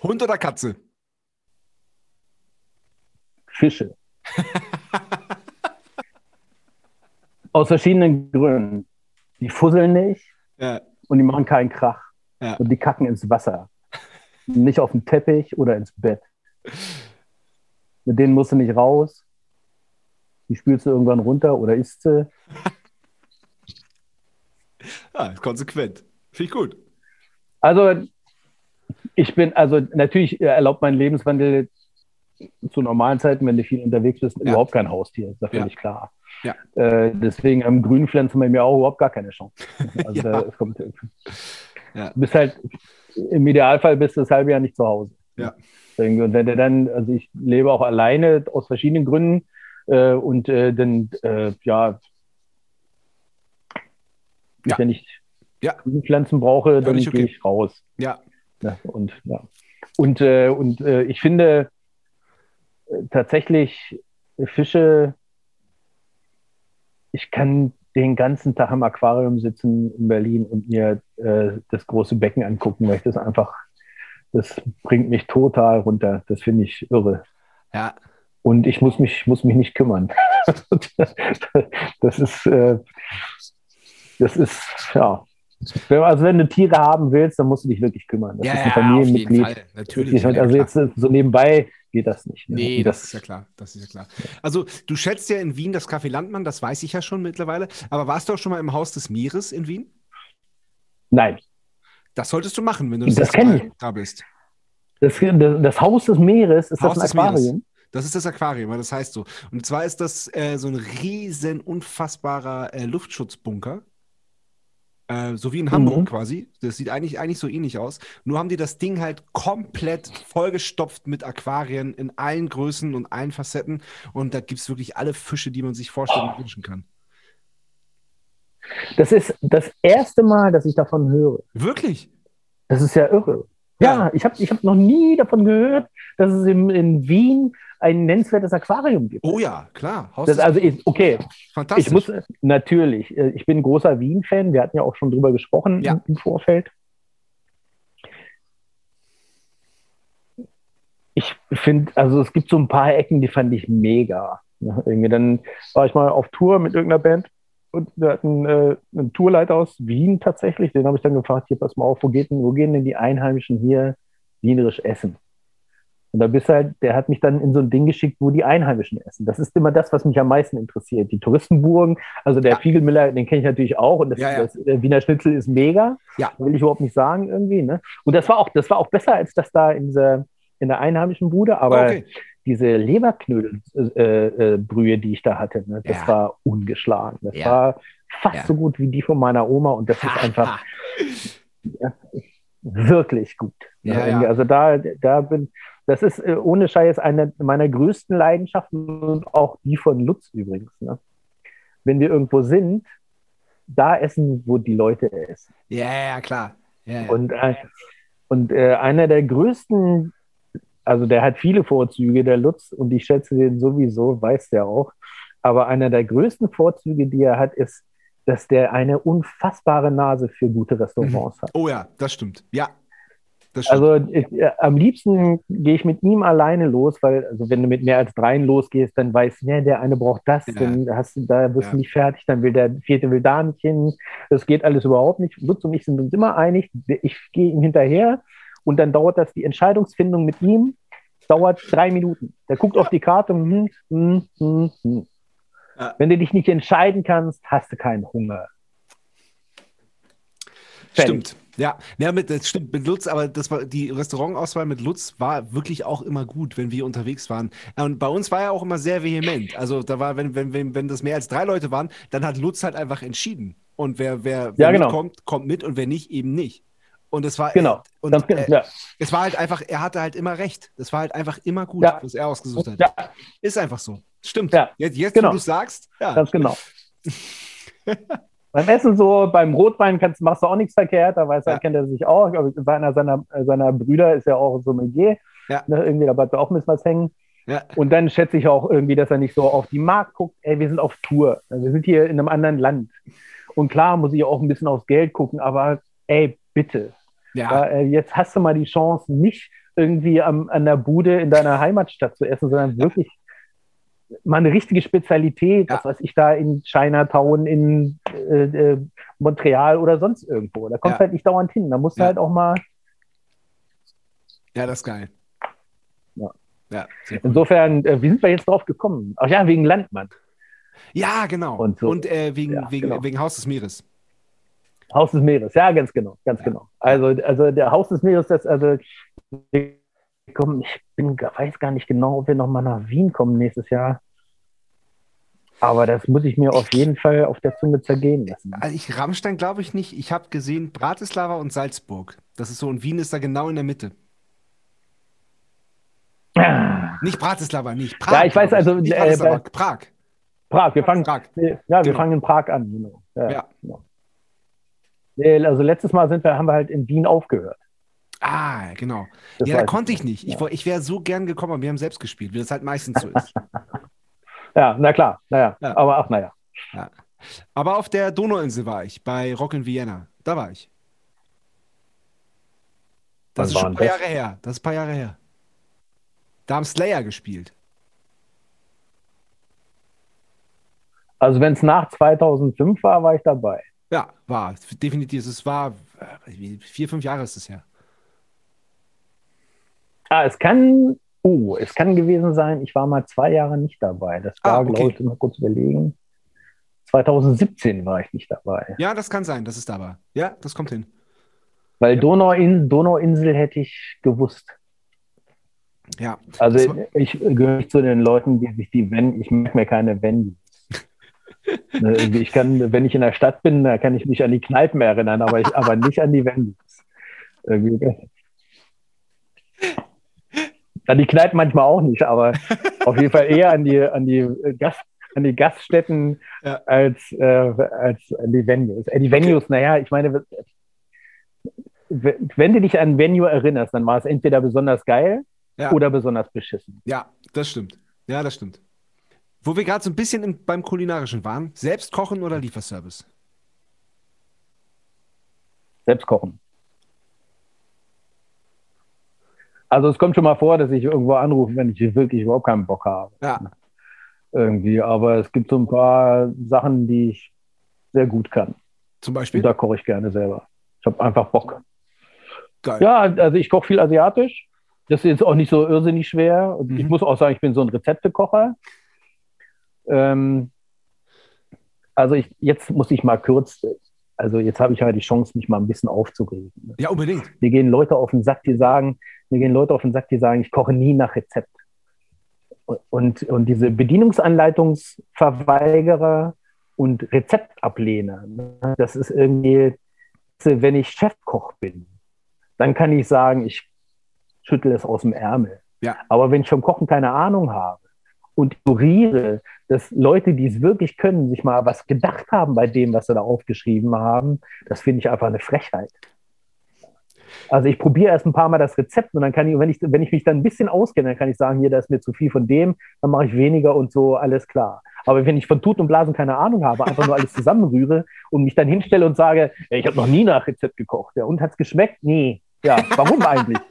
Hund oder Katze? Fische. Aus verschiedenen Gründen. Die fusseln nicht ja. und die machen keinen Krach. Ja. Und die kacken ins Wasser. nicht auf den Teppich oder ins Bett. Mit denen musst du nicht raus. Die spülst du irgendwann runter oder isst sie. ja, konsequent. Finde ich gut. Also, ich bin, also natürlich erlaubt mein Lebenswandel zu normalen Zeiten, wenn du viel unterwegs bist, ja. überhaupt kein Haustier, ist da völlig ja. klar. Ja. Äh, deswegen am Grünpflanzen bei mir auch überhaupt gar keine Chance. Also ja. da, kommt, ja. Du bist halt, im Idealfall bist du das halbe Jahr nicht zu Hause. Ja. Und wenn du dann, also ich lebe auch alleine aus verschiedenen Gründen äh, und äh, dann, äh, ja, ja, wenn ich ja. Pflanzen brauche, dann okay. gehe ich raus. Ja. ja und ja. Und, äh, und äh, ich finde äh, tatsächlich Fische, ich kann den ganzen Tag im Aquarium sitzen in Berlin und mir das große Becken angucken, weil ich das einfach das bringt mich total runter. Das finde ich irre. Ja. Und ich muss mich, muss mich nicht kümmern. das ist, äh, das ist, ja. Also wenn du Tiere haben willst, dann musst du dich wirklich kümmern. Das ja, ist ein Familienmitglied. Ja, Natürlich. also jetzt so nebenbei geht das nicht. Ne? Nee, das, das, ist ja klar. Das ist ja klar. Also du schätzt ja in Wien das Café Landmann, das weiß ich ja schon mittlerweile. Aber warst du auch schon mal im Haus des Meeres in Wien? Nein. Das solltest du machen, wenn du das, Mal da bist. Das, das, das, Haus des Meeres, ist Haus das ein Aquarium? Das ist das Aquarium, das heißt so. Und zwar ist das äh, so ein riesen, unfassbarer äh, Luftschutzbunker. Äh, so wie in Hamburg mhm. quasi. Das sieht eigentlich, eigentlich so ähnlich aus. Nur haben die das Ding halt komplett vollgestopft mit Aquarien in allen Größen und allen Facetten. Und da gibt es wirklich alle Fische, die man sich vorstellen und wünschen kann. Das ist das erste Mal, dass ich davon höre. Wirklich? Das ist ja irre. Ja, ja ich habe ich hab noch nie davon gehört, dass es in, in Wien ein nennenswertes Aquarium gibt. Oh ja, klar. Das, also ich, okay, fantastisch. Ich muss natürlich, äh, ich bin großer Wien-Fan. Wir hatten ja auch schon drüber gesprochen ja. im Vorfeld. Ich finde, also es gibt so ein paar Ecken, die fand ich mega. irgendwie dann war ich mal auf Tour mit irgendeiner Band und wir hatten äh, einen Tourleiter aus Wien tatsächlich. Den habe ich dann gefragt: Hier, pass mal auf, wo, geht denn, wo gehen denn die Einheimischen hier wienerisch essen? Und da bist halt, der hat mich dann in so ein Ding geschickt, wo die Einheimischen essen. Das ist immer das, was mich am meisten interessiert. Die Touristenburgen, also der ja. Fiegelmüller, den kenne ich natürlich auch. Und das, ja, ja. das der Wiener Schnitzel ist mega. Ja. Will ich überhaupt nicht sagen irgendwie. Ne? Und das war auch, das war auch besser als das da in dieser, in der einheimischen Bude. Aber okay. Diese Leberknödelbrühe, äh, äh, die ich da hatte, ne, das war ungeschlagen. Das war fast so gut wie die von meiner Oma. Und das ist einfach wirklich gut. Ne? Also da, da bin das ist äh, ohne Scheiß eine meiner größten Leidenschaften und auch die von Lutz übrigens. Ne? Wenn wir irgendwo sind, da essen, wo die Leute essen. Ja, ja, klar. Ja, ja. Und, äh, und äh, einer der größten, also der hat viele Vorzüge, der Lutz, und ich schätze den sowieso, weiß der auch. Aber einer der größten Vorzüge, die er hat, ist, dass der eine unfassbare Nase für gute Restaurants mhm. hat. Oh ja, das stimmt. Ja, also ich, äh, am liebsten gehe ich mit ihm alleine los, weil also wenn du mit mehr als dreien losgehst, dann weiß ja, der eine braucht das, ja. dann hast du, da wirst ja. du nicht fertig, dann will der vierte will da nicht hin. Das geht alles überhaupt nicht. Lutz und ich sind uns immer einig. Ich gehe ihm hinterher und dann dauert das die Entscheidungsfindung mit ihm dauert drei Minuten. Der guckt ja. auf die Karte und hm, hm, hm, hm. Wenn du dich nicht entscheiden kannst, hast du keinen Hunger. Stimmt. Ja, ja mit, das stimmt mit Lutz, aber das war die Restaurantauswahl mit Lutz war wirklich auch immer gut, wenn wir unterwegs waren. Und bei uns war er auch immer sehr vehement. Also da war, wenn, wenn, wenn, wenn das mehr als drei Leute waren, dann hat Lutz halt einfach entschieden. Und wer, wer, wer ja, genau. mitkommt, kommt mit und wer nicht, eben nicht. Und es war genau. und äh, ja. es war halt einfach, er hatte halt immer recht. Das war halt einfach immer gut, ja. was er ausgesucht hat. Ja. Ist einfach so. Stimmt. Ja. Jetzt, jetzt genau. wo du sagst, ja. Ganz genau. Beim Essen so, beim Rotwein kannst, machst du auch nichts verkehrt, da weiß er, kennt er sich auch. Einer seiner, seiner Brüder ist ja auch Sommelier. Ja. Ne, irgendwie, da bleibt er auch ein bisschen was hängen. Ja. Und dann schätze ich auch irgendwie, dass er nicht so auf die Markt guckt. Ey, wir sind auf Tour. Wir sind hier in einem anderen Land. Und klar muss ich auch ein bisschen aufs Geld gucken, aber ey, bitte. Ja. Äh, jetzt hast du mal die Chance, nicht irgendwie am, an der Bude in deiner Heimatstadt zu essen, sondern wirklich mal eine richtige Spezialität, ja. was weiß ich da in Chinatown, in äh, äh, Montreal oder sonst irgendwo. Da kommst ja. halt nicht dauernd hin. Da musst du ja. halt auch mal. Ja, das ist geil. Ja. ja Insofern, äh, wie sind wir jetzt drauf gekommen? Ach ja, wegen Landmann. Ja, genau. Und, so. Und äh, wegen, wegen, genau. wegen Haus des Meeres. Haus des Meeres, ja, ganz genau, ganz genau. Also, also der Haus des Meeres, das, also kommen, ich bin, weiß gar nicht genau, ob wir nochmal nach Wien kommen nächstes Jahr. Aber das muss ich mir auf jeden Fall auf der Zunge zergehen lassen. Also ich Rammstein glaube ich nicht. Ich habe gesehen Bratislava und Salzburg. Das ist so und Wien ist da genau in der Mitte. Ah. Nicht Bratislava, nicht Prag. Ja, ich weiß also nicht äh, Prag. Prag. Wir fangen, Prag. Ja, wir genau. fangen in Prag an. Genau. Ja, ja. Genau. Also letztes Mal sind wir, haben wir halt in Wien aufgehört. Ah, genau. Das ja, da konnte ich nicht. Ich, ich wäre so gern gekommen, aber wir haben selbst gespielt, wie das halt meistens so ist. ja, na klar. Naja, ja. aber ach, naja. Ja. Aber auf der Donauinsel war ich, bei Rock in Vienna. Da war ich. Das ist schon ein paar das? Jahre her. Das ist ein paar Jahre her. Da haben Slayer gespielt. Also wenn es nach 2005 war, war ich dabei. Ja, war. Definitiv. Es war äh, vier, fünf Jahre ist es her. Ah, es kann, oh, es kann gewesen sein, ich war mal zwei Jahre nicht dabei. Das war, ah, okay. glaube ich, mal kurz überlegen. 2017 war ich nicht dabei. Ja, das kann sein, dass es da war. Ja, das kommt hin. Weil ja. Donauin Donauinsel hätte ich gewusst. Ja. Also ich gehöre nicht zu den Leuten, die sich die Wenn, ich merke mir keine Wenn. Ne, ich kann, wenn ich in der Stadt bin, da kann ich mich an die Kneipen erinnern, aber, ich, aber nicht an die Venues. An die Kneipen manchmal auch nicht, aber auf jeden Fall eher an die, an die, Gast, an die Gaststätten ja. als, äh, als an die Venues. Äh, die Venues, okay. naja, ich meine, wenn du dich an Venue erinnerst, dann war es entweder besonders geil ja. oder besonders beschissen. Ja, das stimmt. Ja, das stimmt. Wo wir gerade so ein bisschen im, beim Kulinarischen waren, selbst kochen oder Lieferservice? Selbst kochen. Also es kommt schon mal vor, dass ich irgendwo anrufe, wenn ich wirklich überhaupt keinen Bock habe. Ja. Irgendwie. Aber es gibt so ein paar Sachen, die ich sehr gut kann. Zum Beispiel? Und da koche ich gerne selber. Ich habe einfach Bock. Geil. Ja, also ich koche viel asiatisch. Das ist jetzt auch nicht so irrsinnig schwer. Und mhm. ich muss auch sagen, ich bin so ein Rezeptekocher. Ähm, also ich, jetzt muss ich mal kurz, also jetzt habe ich halt die Chance, mich mal ein bisschen aufzuregen. Ja, unbedingt. Mir gehen Leute auf den Sack, die sagen, mir gehen Leute auf den Sack, die sagen, ich koche nie nach Rezept. Und, und diese Bedienungsanleitungsverweigerer und Rezeptablehner, ne, das ist irgendwie, wenn ich Chefkoch bin, dann kann ich sagen, ich schüttle es aus dem Ärmel. Ja. Aber wenn ich vom Kochen keine Ahnung habe und ignoriere, dass Leute, die es wirklich können, sich mal was gedacht haben bei dem, was sie da aufgeschrieben haben, das finde ich einfach eine Frechheit. Also ich probiere erst ein paar Mal das Rezept und dann kann ich, wenn ich, wenn ich mich dann ein bisschen auskenne, dann kann ich sagen, hier, da ist mir zu viel von dem, dann mache ich weniger und so, alles klar. Aber wenn ich von Tut und Blasen keine Ahnung habe, einfach nur alles zusammenrühre und mich dann hinstelle und sage, ich habe noch nie nach Rezept gekocht, ja, und hat es geschmeckt? Nee. Ja, warum eigentlich?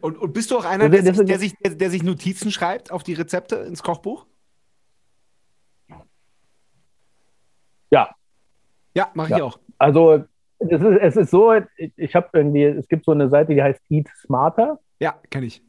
Und, und, bist du auch einer, der, der, sich, der, sich, der, der, sich, Notizen schreibt auf die Rezepte ins Kochbuch? Ja. Ja, mache ich ja. auch. Also es ist, es ist so, ich habe irgendwie, es gibt so eine Seite, die heißt Eat Smarter. Ja, kenne ich.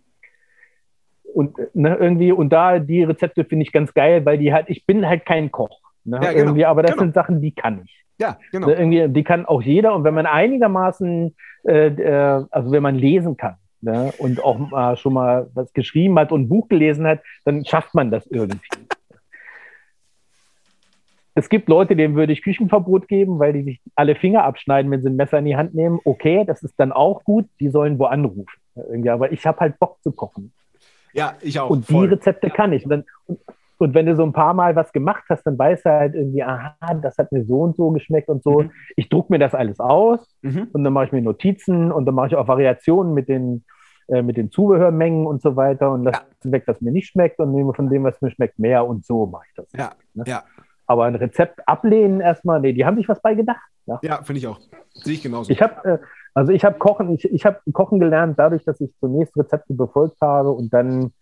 Und ne, irgendwie, und da die Rezepte finde ich ganz geil, weil die halt, ich bin halt kein Koch. Ne, ja, genau, irgendwie, aber das genau. sind Sachen, die kann ich. Ja, genau. Ne, irgendwie, die kann auch jeder. Und wenn man einigermaßen, äh, äh, also wenn man lesen kann ne, und auch mal schon mal was geschrieben hat und ein Buch gelesen hat, dann schafft man das irgendwie. Es gibt Leute, denen würde ich Küchenverbot geben, weil die sich alle Finger abschneiden, wenn sie ein Messer in die Hand nehmen. Okay, das ist dann auch gut. Die sollen wo anrufen. Irgendwie. Aber ich habe halt Bock zu kochen. Ja, ich auch. Und voll. die Rezepte kann ich. Und, dann, und, und, wenn du so ein paar Mal was gemacht hast, dann weißt du halt irgendwie, aha, das hat mir so und so geschmeckt und so. Mhm. Ich drucke mir das alles aus mhm. und dann mache ich mir Notizen und dann mache ich auch Variationen mit den, äh, mit den Zubehörmengen und so weiter und lasse ja. weg, was mir nicht schmeckt und nehme von dem, was mir schmeckt, mehr und so mache ich das. Ja, ne? ja. Aber ein Rezept ablehnen erstmal, nee, die haben sich was bei gedacht. Ja, ja finde ich auch. Sehe ich genauso. Ich habe äh, also ich habe Kochen, ich, ich habe Kochen gelernt, dadurch, dass ich zunächst Rezepte befolgt habe und dann,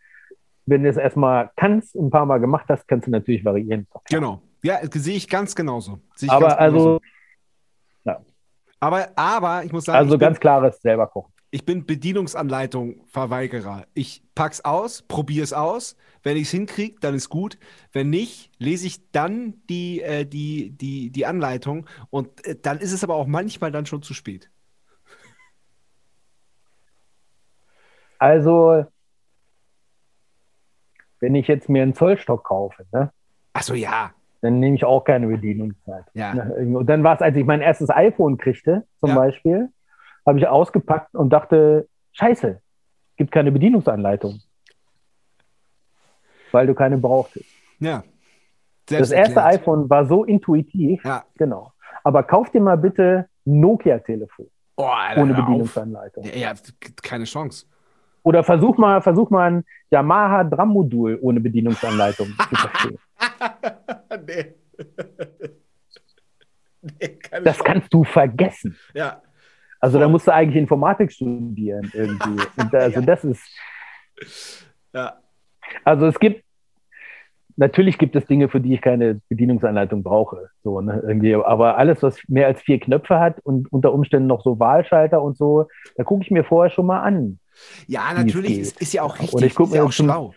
wenn du es erstmal kannst, ein paar Mal gemacht hast, kannst du natürlich variieren. Genau. Ja, sehe ich ganz genauso. Ich aber ganz also, genauso. ja. Aber, aber ich muss sagen. Also ganz klares selber kochen. Ich bin Bedienungsanleitung Verweigerer. Ich pack's aus, probiere es aus. Wenn ich es hinkriege, dann ist gut. Wenn nicht, lese ich dann die, äh, die, die, die Anleitung und äh, dann ist es aber auch manchmal dann schon zu spät. Also, wenn ich jetzt mir einen Zollstock kaufe, ne? Achso, ja. Dann nehme ich auch keine Bedienungszeit. Ja. Ne? Und dann war es, als ich mein erstes iPhone kriegte, zum ja. Beispiel, habe ich ausgepackt und dachte, scheiße, gibt keine Bedienungsanleitung. Weil du keine brauchtest. Ja. Das erste erklärt. iPhone war so intuitiv. Ja. Genau. Aber kauf dir mal bitte Nokia-Telefon. Oh, ohne Bedienungsanleitung. Ja, ja, keine Chance. Oder versuch mal, versuch mal ein Yamaha Drum-Modul ohne Bedienungsanleitung zu verstehen. nee. nee das kannst du vergessen. Ja. Also da musst du eigentlich Informatik studieren irgendwie. Und also ja. das ist. Ja. Also es gibt, natürlich gibt es Dinge, für die ich keine Bedienungsanleitung brauche. So, ne, irgendwie. Aber alles, was mehr als vier Knöpfe hat und unter Umständen noch so Wahlschalter und so, da gucke ich mir vorher schon mal an. Ja, natürlich, ist, ist, ja auch richtig, und ich ist ja auch schlau.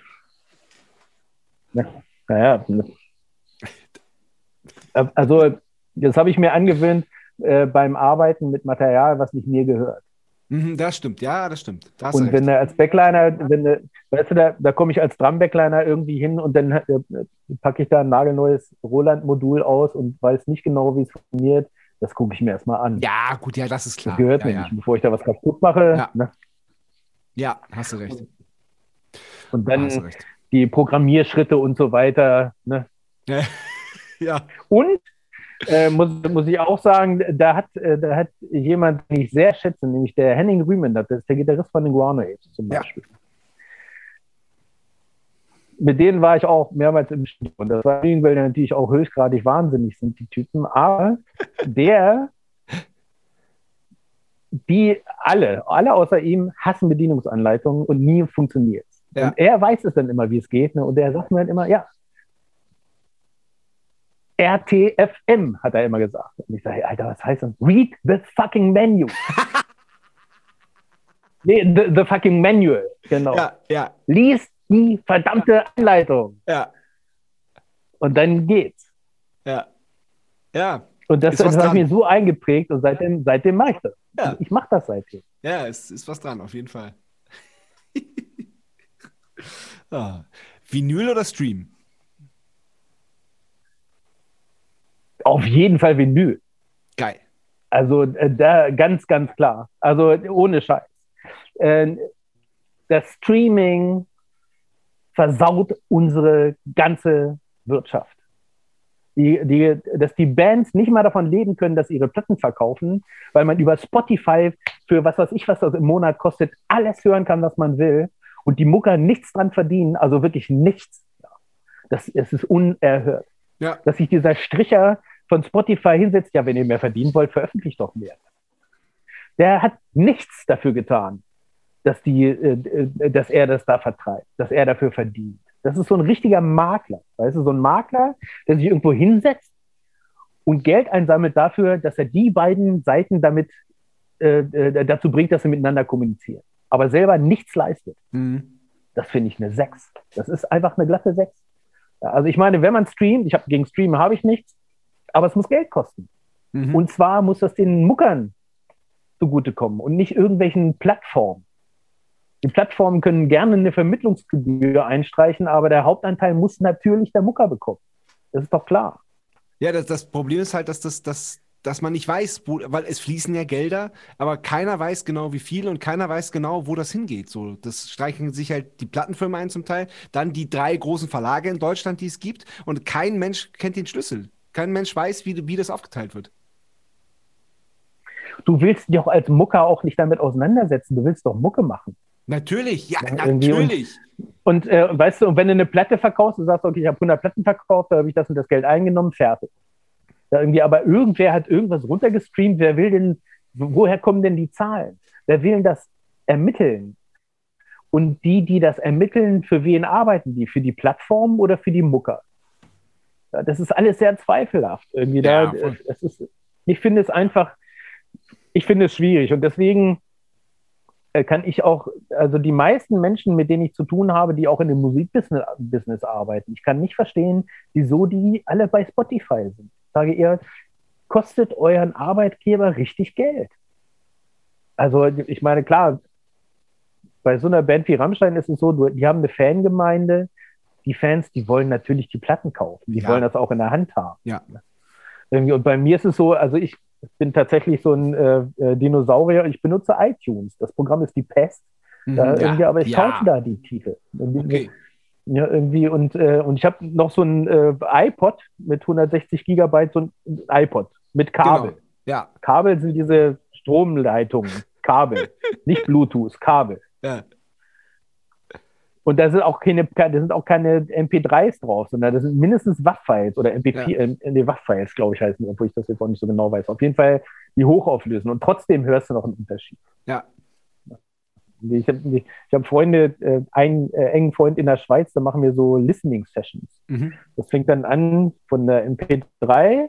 Naja, also das habe ich mir angewöhnt, äh, beim Arbeiten mit Material, was nicht mir gehört. Mhm, das stimmt, ja, das stimmt. Das und wenn er als Backliner, wenn du, weißt du, da, da komme ich als Drum-Backliner irgendwie hin und dann äh, packe ich da ein nagelneues Roland-Modul aus und weiß nicht genau, wie es funktioniert. Das gucke ich mir erstmal an. Ja, gut, ja, das ist klar. Das gehört ja, mir ja. nicht, bevor ich da was kaputt mache. Ja, ne? ja hast du recht. Und dann die Programmierschritte und so weiter. Ne? ja. Und äh, muss, muss ich auch sagen, da hat, äh, da hat jemand, den ich sehr schätze, nämlich der Henning Rühmen, das ist der Gitarrist von den Guano Apes zum Beispiel. Ja. Mit denen war ich auch mehrmals im Studio. Und das war weil die natürlich auch höchstgradig wahnsinnig sind, die Typen. Aber der, die alle, alle außer ihm hassen Bedienungsanleitungen und nie funktioniert ja. Und er weiß es dann immer, wie es geht. Ne? Und er sagt mir dann immer, ja, RTFM, hat er immer gesagt. Und ich sage, Alter, was heißt das? Read the fucking menu. nee, the, the, fucking manual, genau. Ja, ja. Lies die verdammte ja. Anleitung. Ja. Und dann geht's. Ja. Ja. Und das, das hat mir so eingeprägt und seitdem, seitdem mache ich das. Ja. Ich mache das seitdem. Ja, es ist was dran, auf jeden Fall. ah. Vinyl oder Stream? Auf jeden Fall Vinyl. Geil. Also äh, da ganz, ganz klar. Also ohne Scheiß. Äh, das Streaming versaut unsere ganze Wirtschaft. Die, die, dass die Bands nicht mal davon leben können, dass ihre Platten verkaufen, weil man über Spotify für was weiß ich, was das im Monat kostet, alles hören kann, was man will und die Mucker nichts dran verdienen, also wirklich nichts. Das, es ist unerhört. Ja. Dass sich dieser Stricher von Spotify hinsetzt, ja, wenn ihr mehr verdienen wollt, veröffentlicht doch mehr. Der hat nichts dafür getan, dass, die, äh, äh, dass er das da vertreibt, dass er dafür verdient. Das ist so ein richtiger Makler, weißt du, so ein Makler, der sich irgendwo hinsetzt und Geld einsammelt dafür, dass er die beiden Seiten damit äh, äh dazu bringt, dass sie miteinander kommunizieren, aber selber nichts leistet. Mhm. Das finde ich eine 6. Das ist einfach eine glatte 6. Also ich meine, wenn man streamt, ich habe gegen Streamen habe ich nichts, aber es muss Geld kosten. Mhm. Und zwar muss das den Muckern zugutekommen und nicht irgendwelchen Plattformen. Die Plattformen können gerne eine Vermittlungsgebühr einstreichen, aber der Hauptanteil muss natürlich der Mucker bekommen. Das ist doch klar. Ja, das, das Problem ist halt, dass, das, dass, dass man nicht weiß, wo, weil es fließen ja Gelder, aber keiner weiß genau, wie viel und keiner weiß genau, wo das hingeht. So, das streichen sich halt die Plattenfirmen ein zum Teil, dann die drei großen Verlage in Deutschland, die es gibt, und kein Mensch kennt den Schlüssel. Kein Mensch weiß, wie, wie das aufgeteilt wird. Du willst dich auch als Mucker auch nicht damit auseinandersetzen. Du willst doch Mucke machen. Natürlich, ja, ja natürlich. Und, und äh, weißt du, und wenn du eine Platte verkaufst, du sagst, okay, ich habe 100 Platten verkauft, da habe ich das und das Geld eingenommen, fertig. Da irgendwie, aber irgendwer hat irgendwas runtergestreamt. Wer will denn, woher kommen denn die Zahlen? Wer will denn das ermitteln? Und die, die das ermitteln, für wen arbeiten die? Für die Plattform oder für die Mucker? Das ist alles sehr zweifelhaft. Irgendwie da, es ist, ich finde es einfach, ich finde es schwierig und deswegen äh, kann ich auch, also die meisten Menschen, mit denen ich zu tun habe, die auch in dem Musikbusiness Business arbeiten, ich kann nicht verstehen, wieso die alle bei Spotify sind. Sage ihr, kostet euren Arbeitgeber richtig Geld. Also ich meine, klar, bei so einer Band wie Rammstein ist es so, die haben eine Fangemeinde, die Fans, die wollen natürlich die Platten kaufen. Die ja. wollen das auch in der Hand haben. Ja. Und bei mir ist es so, also ich bin tatsächlich so ein äh, äh Dinosaurier. Ich benutze iTunes. Das Programm ist die Pest. Mhm, ja, irgendwie, aber ich ja. kaufe da die Titel. Okay. Ja, irgendwie und, äh, und ich habe noch so ein äh, iPod mit 160 Gigabyte, so ein iPod mit Kabel. Genau. Ja. Kabel sind diese Stromleitungen. Kabel, nicht Bluetooth, Kabel. Ja. Und da sind auch keine, da sind auch keine MP3s drauf, sondern das sind mindestens WAV-Files oder MP4, ja. äh, nee, WAV-Files, glaube ich, heißen, obwohl ich das jetzt auch nicht so genau weiß. Auf jeden Fall die hochauflösen und trotzdem hörst du noch einen Unterschied. Ja. Ich habe ich hab Freunde, äh, einen äh, engen Freund in der Schweiz, da machen wir so Listening-Sessions. Mhm. Das fängt dann an von der MP3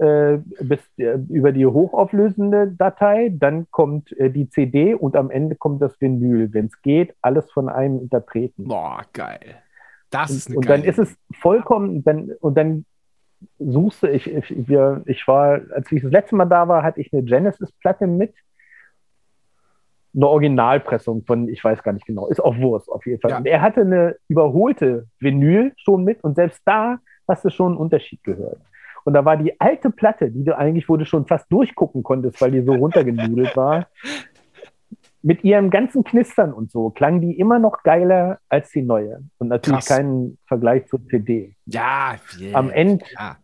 äh, bis äh, über die hochauflösende Datei, dann kommt äh, die CD und am Ende kommt das Vinyl. Wenn es geht, alles von einem Interpreten. Boah, geil. Das ist eine Und, und dann ist es vollkommen, dann, und dann suchst du, ich, ich, wir, ich war, als ich das letzte Mal da war, hatte ich eine Genesis-Platte mit. eine Originalpressung von, ich weiß gar nicht genau, ist auch Wurst auf jeden Fall. Ja. Und er hatte eine überholte Vinyl schon mit und selbst da hast du schon einen Unterschied gehört. Und da war die alte Platte, die du eigentlich, wo du schon fast durchgucken konntest, weil die so runtergenudelt war, mit ihrem ganzen Knistern und so, klang die immer noch geiler als die neue. Und natürlich Krass. kein Vergleich zur CD. Ja, yeah, am Ende. Ja.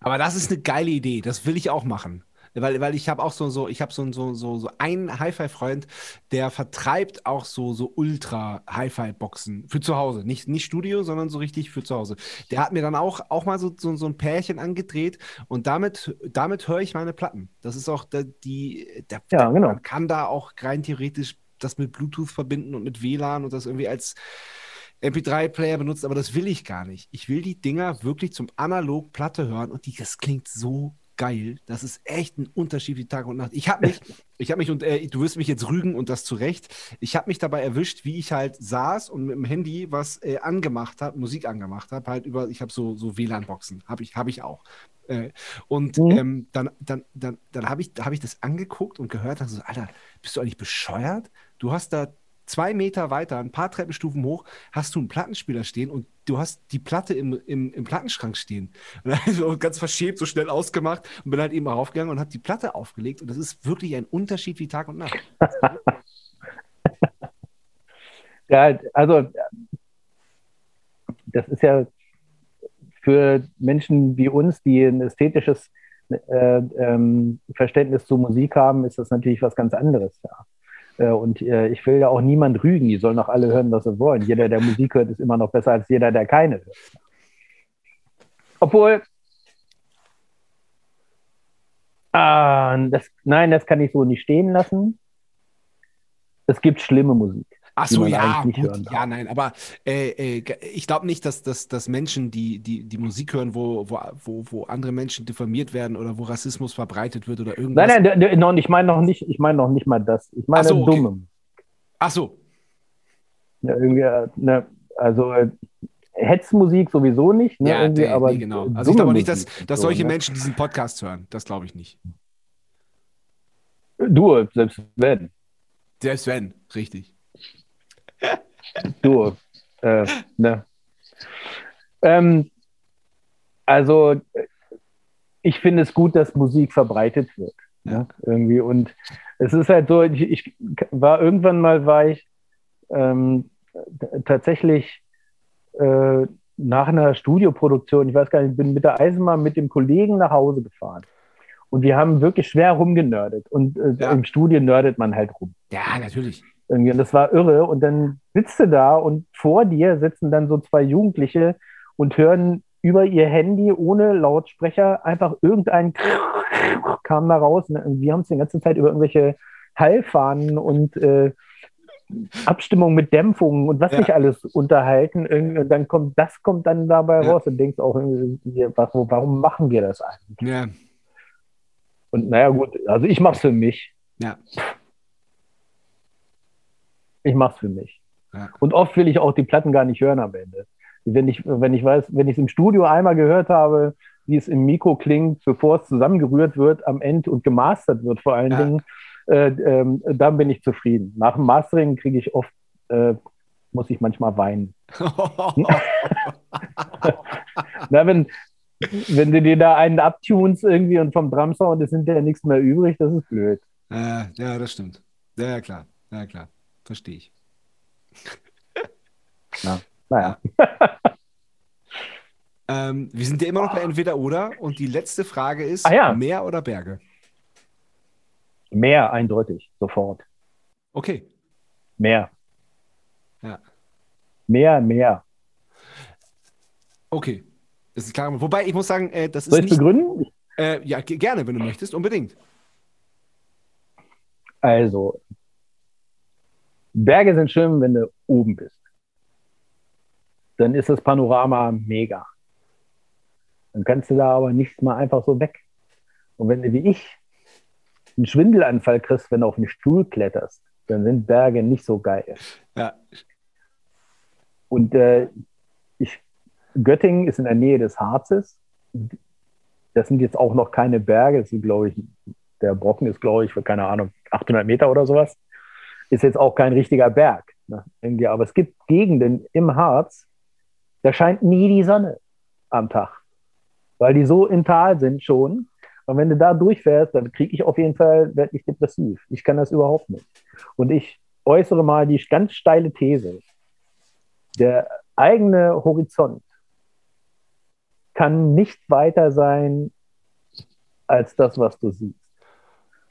Aber das ist eine geile Idee, das will ich auch machen. Weil, weil ich habe auch so, so, ich habe so, so, so, so einen Hi-Fi-Freund, der vertreibt auch so, so Ultra-Hi-Fi-Boxen für zu Hause. Nicht, nicht Studio, sondern so richtig für zu Hause. Der hat mir dann auch, auch mal so, so, so ein Pärchen angedreht und damit, damit höre ich meine Platten. Das ist auch der, die, der, ja, genau. man kann da auch rein theoretisch das mit Bluetooth verbinden und mit WLAN und das irgendwie als MP3-Player benutzt, aber das will ich gar nicht. Ich will die Dinger wirklich zum Analog Platte hören und die, das klingt so geil. Das ist echt ein Unterschied wie Tag und Nacht. Ich habe mich, ich habe mich und äh, du wirst mich jetzt rügen und das zu Recht. Ich habe mich dabei erwischt, wie ich halt saß und mit dem Handy was äh, angemacht habe, Musik angemacht habe, halt über, ich habe so, so WLAN-Boxen, habe ich, habe ich auch. Äh, und mhm. ähm, dann, dann, dann, dann habe ich, hab ich das angeguckt und gehört, dachte so, Alter, bist du eigentlich bescheuert? Du hast da zwei Meter weiter, ein paar Treppenstufen hoch, hast du einen Plattenspieler stehen und du hast die Platte im, im, im Plattenschrank stehen. Und dann so ganz verschämt so schnell ausgemacht und bin halt eben raufgegangen und habe die Platte aufgelegt. Und das ist wirklich ein Unterschied wie Tag und Nacht. ja, also das ist ja für Menschen wie uns, die ein ästhetisches äh, ähm, Verständnis zu Musik haben, ist das natürlich was ganz anderes. Ja. Äh, und äh, ich will ja auch niemand rügen, die sollen auch alle hören, was sie wollen. Jeder, der Musik hört, ist immer noch besser als jeder, der keine hört. Obwohl, ah, das, nein, das kann ich so nicht stehen lassen. Es gibt schlimme Musik. Ach so, ja, gut, ja, nein, aber äh, äh, ich glaube nicht, dass, dass, dass Menschen, die, die, die Musik hören, wo, wo, wo, wo andere Menschen diffamiert werden oder wo Rassismus verbreitet wird oder irgendwas. Nein, nein, nein ich meine noch nicht, ich meine noch nicht mal das. Ich meine Ach so, okay. dumme. Ach so. Ja, irgendwie, äh, ne, also äh, Hetzmusik sowieso nicht, ne, ja, irgendwie, nee, aber nee, genau. Also ich glaube nicht, dass, dass solche so, ne? Menschen diesen Podcast hören. Das glaube ich nicht. Du, selbst wenn. Selbst wenn, richtig. Du, äh, ne. Ähm, also, ich finde es gut, dass Musik verbreitet wird. Ne, ja. Irgendwie. Und es ist halt so, ich, ich war irgendwann mal, war ich ähm, tatsächlich äh, nach einer Studioproduktion, ich weiß gar nicht, bin mit der Eisenbahn mit dem Kollegen nach Hause gefahren. Und wir haben wirklich schwer rumgenördet. Und äh, ja. im Studio nördet man halt rum. Ja, natürlich. Irgendwie. Und das war irre. Und dann sitzt du da und vor dir sitzen dann so zwei Jugendliche und hören über ihr Handy ohne Lautsprecher einfach irgendein kam da raus. Und wir haben uns die ganze Zeit über irgendwelche Heilfahnen und äh, Abstimmung mit Dämpfungen und was ja. nicht alles unterhalten. Und dann kommt, das kommt dann dabei ja. raus und denkst auch, warum machen wir das eigentlich? Ja. Und naja, gut, also ich mache es für mich. Ja. Ich mache es für mich. Ja. Und oft will ich auch die Platten gar nicht hören am Ende. Wenn ich, wenn ich weiß, wenn ich es im Studio einmal gehört habe, wie es im Mikro klingt, bevor es zusammengerührt wird am Ende und gemastert wird vor allen ja. Dingen, äh, äh, dann bin ich zufrieden. Nach dem Mastering kriege ich oft, äh, muss ich manchmal weinen. Na, wenn, wenn du dir da einen abtunst irgendwie und vom Drumsound ist hinterher nichts mehr übrig, das ist blöd. Ja, ja das stimmt. Ja, klar. Ja, klar. Verstehe ich. Na, naja. ähm, wir sind ja immer noch bei entweder oder und die letzte Frage ist: ah, ja. Meer oder Berge? Meer, eindeutig, sofort. Okay. Meer. Ja. Meer, Meer. Okay. Das ist klar. Wobei, ich muss sagen, äh, das ist. Soll ich nicht, begründen? Äh, ja, gerne, wenn du möchtest, unbedingt. Also, Berge sind schön, wenn du oben bist. Dann ist das Panorama mega. Dann kannst du da aber nicht mal einfach so weg. Und wenn du wie ich einen Schwindelanfall kriegst, wenn du auf den Stuhl kletterst, dann sind Berge nicht so geil. Ja. Und äh, ich, Göttingen ist in der Nähe des Harzes. Das sind jetzt auch noch keine Berge, sind, glaube ich, der Brocken ist, glaube ich, für keine Ahnung, 800 Meter oder sowas. Ist jetzt auch kein richtiger Berg. Ne? Irgendwie. Aber es gibt Gegenden im Harz, da scheint nie die Sonne am Tag, weil die so im Tal sind schon. Und wenn du da durchfährst, dann kriege ich auf jeden Fall, werde ich depressiv. Ich kann das überhaupt nicht. Und ich äußere mal die ganz steile These. Der eigene Horizont kann nicht weiter sein als das, was du siehst.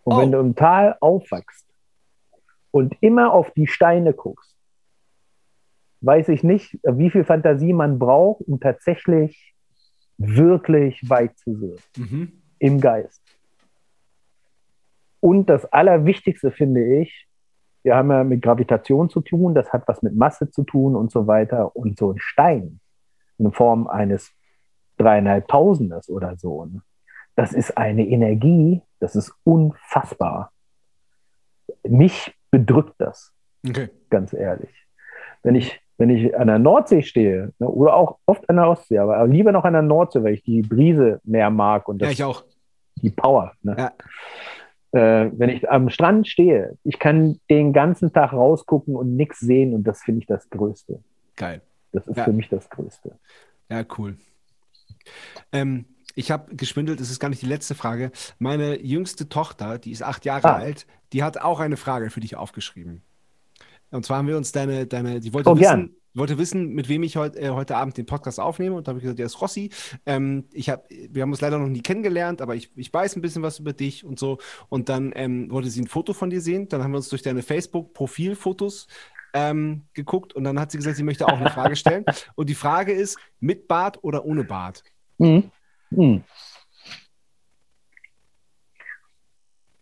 Und oh. wenn du im Tal aufwachst und immer auf die Steine guckst, weiß ich nicht, wie viel Fantasie man braucht, um tatsächlich wirklich weit zu sehen. Mhm. Im Geist. Und das Allerwichtigste finde ich, wir haben ja mit Gravitation zu tun, das hat was mit Masse zu tun und so weiter. Und so ein Stein in Form eines dreieinhalbtausenders oder so, ne? das ist eine Energie, das ist unfassbar. Mich bedrückt das, okay. ganz ehrlich. Wenn ich, wenn ich an der Nordsee stehe, ne, oder auch oft an der Ostsee, aber lieber noch an der Nordsee, weil ich die Brise mehr mag und das, ja, ich auch. die Power. Ne? Ja äh, wenn ich am Strand stehe, ich kann den ganzen Tag rausgucken und nichts sehen und das finde ich das Größte. Geil. Das ist ja. für mich das Größte. Ja, cool. Ähm, ich habe geschwindelt, das ist gar nicht die letzte Frage. Meine jüngste Tochter, die ist acht Jahre ah. alt, die hat auch eine Frage für dich aufgeschrieben. Und zwar haben wir uns deine, deine, die wollte oh, wissen, gern wollte wissen, mit wem ich heut, äh, heute Abend den Podcast aufnehme. Und da habe ich gesagt, der ist Rossi. Ähm, ich hab, wir haben uns leider noch nie kennengelernt, aber ich, ich weiß ein bisschen was über dich und so. Und dann ähm, wollte sie ein Foto von dir sehen. Dann haben wir uns durch deine Facebook-Profilfotos ähm, geguckt und dann hat sie gesagt, sie möchte auch eine Frage stellen. und die Frage ist, mit Bart oder ohne Bart? Mhm. Mhm.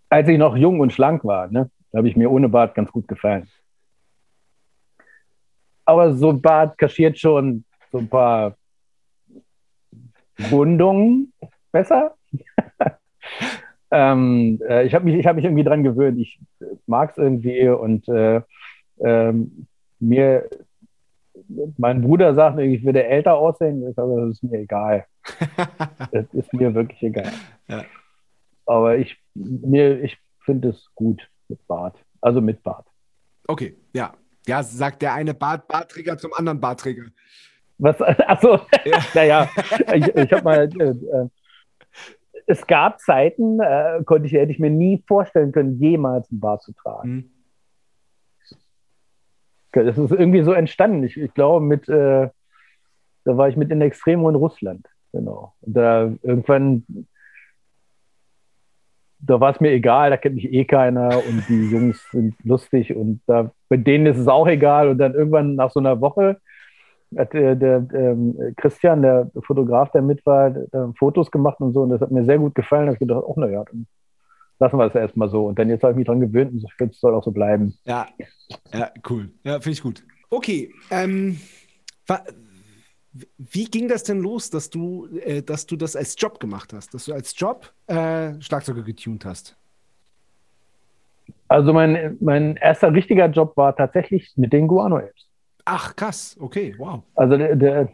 Als ich noch jung und schlank war, ne, habe ich mir ohne Bart ganz gut gefallen aber so ein Bart kaschiert schon so ein paar Wundungen besser. ähm, äh, ich habe mich, hab mich irgendwie dran gewöhnt. Ich mag es irgendwie und äh, ähm, mir, mein Bruder sagt, ich würde älter aussehen. Ich sage, das ist mir egal. das ist mir wirklich egal. Ja. Aber ich, ich finde es gut mit Bart. Also mit Bart. Okay, ja. Ja, sagt der eine Bart Bartträger zum anderen Bartträger. Was? Achso, ja. naja, ich, ich habe mal. Äh, äh, es gab Zeiten, äh, konnte ich, hätte ich mir nie vorstellen können, jemals einen Bart zu tragen. Mhm. Das ist irgendwie so entstanden. Ich, ich glaube, mit, äh, da war ich mit in Extremo in Russland. Genau. Und da irgendwann da war es mir egal, da kennt mich eh keiner und die Jungs sind lustig und da, bei denen ist es auch egal. Und dann irgendwann nach so einer Woche hat der, der ähm, Christian, der Fotograf, der mit war, der, Fotos gemacht und so und das hat mir sehr gut gefallen. Da habe ich gedacht, auch naja, dann lassen wir das erstmal so. Und dann jetzt habe ich mich dran gewöhnt und ich finde, es soll auch so bleiben. Ja, ja cool. Ja, finde ich gut. Okay, ähm, wie ging das denn los, dass du, äh, dass du das als Job gemacht hast, dass du als Job äh, Schlagzeuger getunt hast? Also mein, mein erster richtiger Job war tatsächlich mit den Guano-Apps. Ach, krass, okay, wow. Also der, der,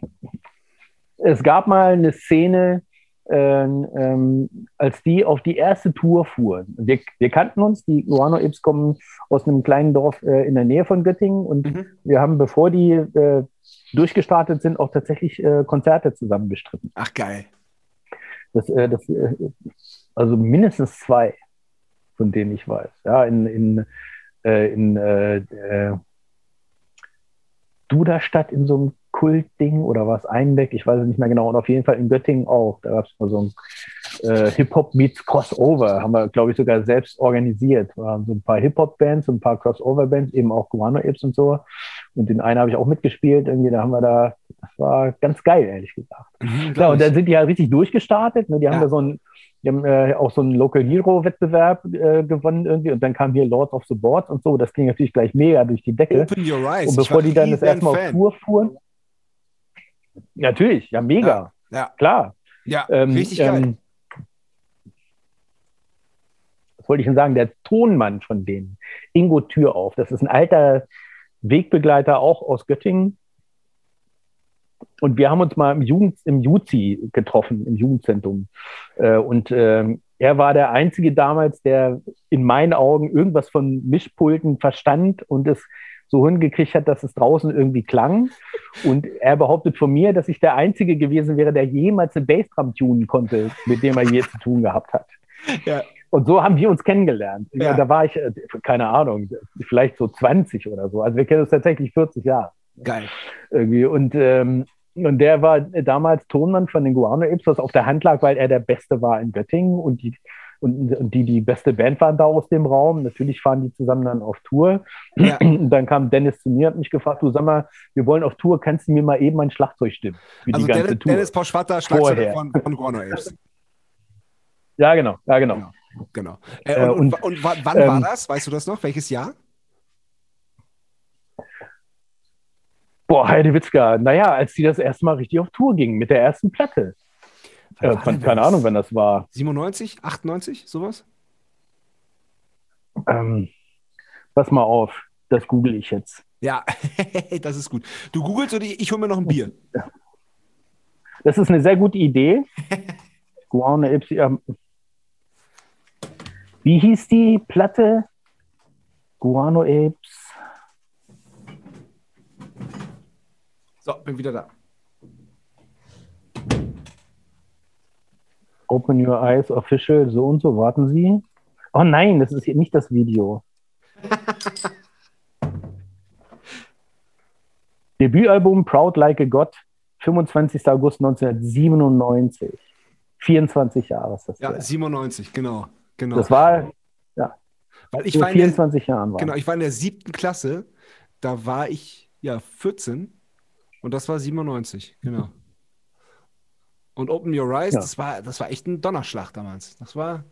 es gab mal eine Szene, ähm, ähm, als die auf die erste Tour fuhren. Wir, wir kannten uns, die Guano Ips kommen aus einem kleinen Dorf äh, in der Nähe von Göttingen und mhm. wir haben, bevor die äh, durchgestartet sind, auch tatsächlich äh, Konzerte zusammen bestritten. Ach, geil. Das, äh, das, äh, also mindestens zwei, von denen ich weiß. Ja, in, in, äh, in Duderstadt in so einem Kultding oder was Einbeck, ich weiß es nicht mehr genau. Und auf jeden Fall in Göttingen auch. Da gab es mal so ein äh, Hip-Hop meets Crossover, haben wir, glaube ich, sogar selbst organisiert. Wir haben so ein paar Hip-Hop-Bands, ein paar Crossover-Bands, eben auch Guano Apes und so. Und den einen habe ich auch mitgespielt. Irgendwie, da haben wir da, das war ganz geil, ehrlich gesagt. Mhm, ja, und dann sind die halt richtig durchgestartet. Ne? Die haben da so ein, die haben äh, auch so einen Local Hero Wettbewerb äh, gewonnen irgendwie und dann kam hier Lords of the Boards und so. Das ging natürlich gleich mega durch die Decke. Open your eyes. Und bevor die dann das erste Mal auf Tour fuhren. Natürlich, ja, mega. Ja, ja. klar. Ja, ähm, richtig geil. Ähm, was wollte ich denn sagen? Der Tonmann von denen, Ingo Türauf, das ist ein alter Wegbegleiter auch aus Göttingen. Und wir haben uns mal im, Jugend, im Juzi getroffen, im Jugendzentrum. Äh, und äh, er war der Einzige damals, der in meinen Augen irgendwas von Mischpulten verstand und es so hingekriegt hat, dass es draußen irgendwie klang. Und er behauptet von mir, dass ich der Einzige gewesen wäre, der jemals eine Bassdrum tunen konnte, mit dem er je zu tun gehabt hat. Ja. Und so haben wir uns kennengelernt. Ja. Da war ich, äh, keine Ahnung, vielleicht so 20 oder so. Also wir kennen uns tatsächlich 40 Jahre. Geil. Irgendwie. Und, ähm, und der war damals Tonmann von den Guano Apes, was auf der Hand lag, weil er der Beste war in Göttingen und die und, und, die die beste Band waren da aus dem Raum. Natürlich fahren die zusammen dann auf Tour. Ja. dann kam Dennis zu mir und mich gefragt, du sag mal, wir wollen auf Tour, kannst du mir mal eben mein Schlagzeug stimmen? Also die ganze Dennis, Tour. Dennis Pauschwatter, Schlagzeuger von, von Guano Apes. Ja, genau, ja, genau. genau. genau. Äh, und, äh, und, und, und, wann ähm, war das? Weißt du das noch? Welches Jahr? Boah, Heidewitzka, naja, als die das erste Mal richtig auf Tour gingen mit der ersten Platte. Äh, keine, Ahnung, wenn das war. 97, 98, sowas? Ähm, pass mal auf, das google ich jetzt. Ja, das ist gut. Du googelst oder ich hole mir noch ein Bier. Das ist eine sehr gute Idee. Guano Apes. Wie hieß die Platte? Guano Apes. So, bin wieder da. Open Your Eyes Official, so und so, warten Sie. Oh nein, das ist hier nicht das Video. Debütalbum Proud Like a God, 25. August 1997. 24 Jahre ist das. Ja, her. 97, genau, genau. Das war, ja, Weil ich war 24 der, Jahren war. Genau, ich war in der siebten Klasse, da war ich ja 14 und das war 97, genau. Und Open Your Eyes, ja. das, war, das war echt ein Donnerschlag damals. Das war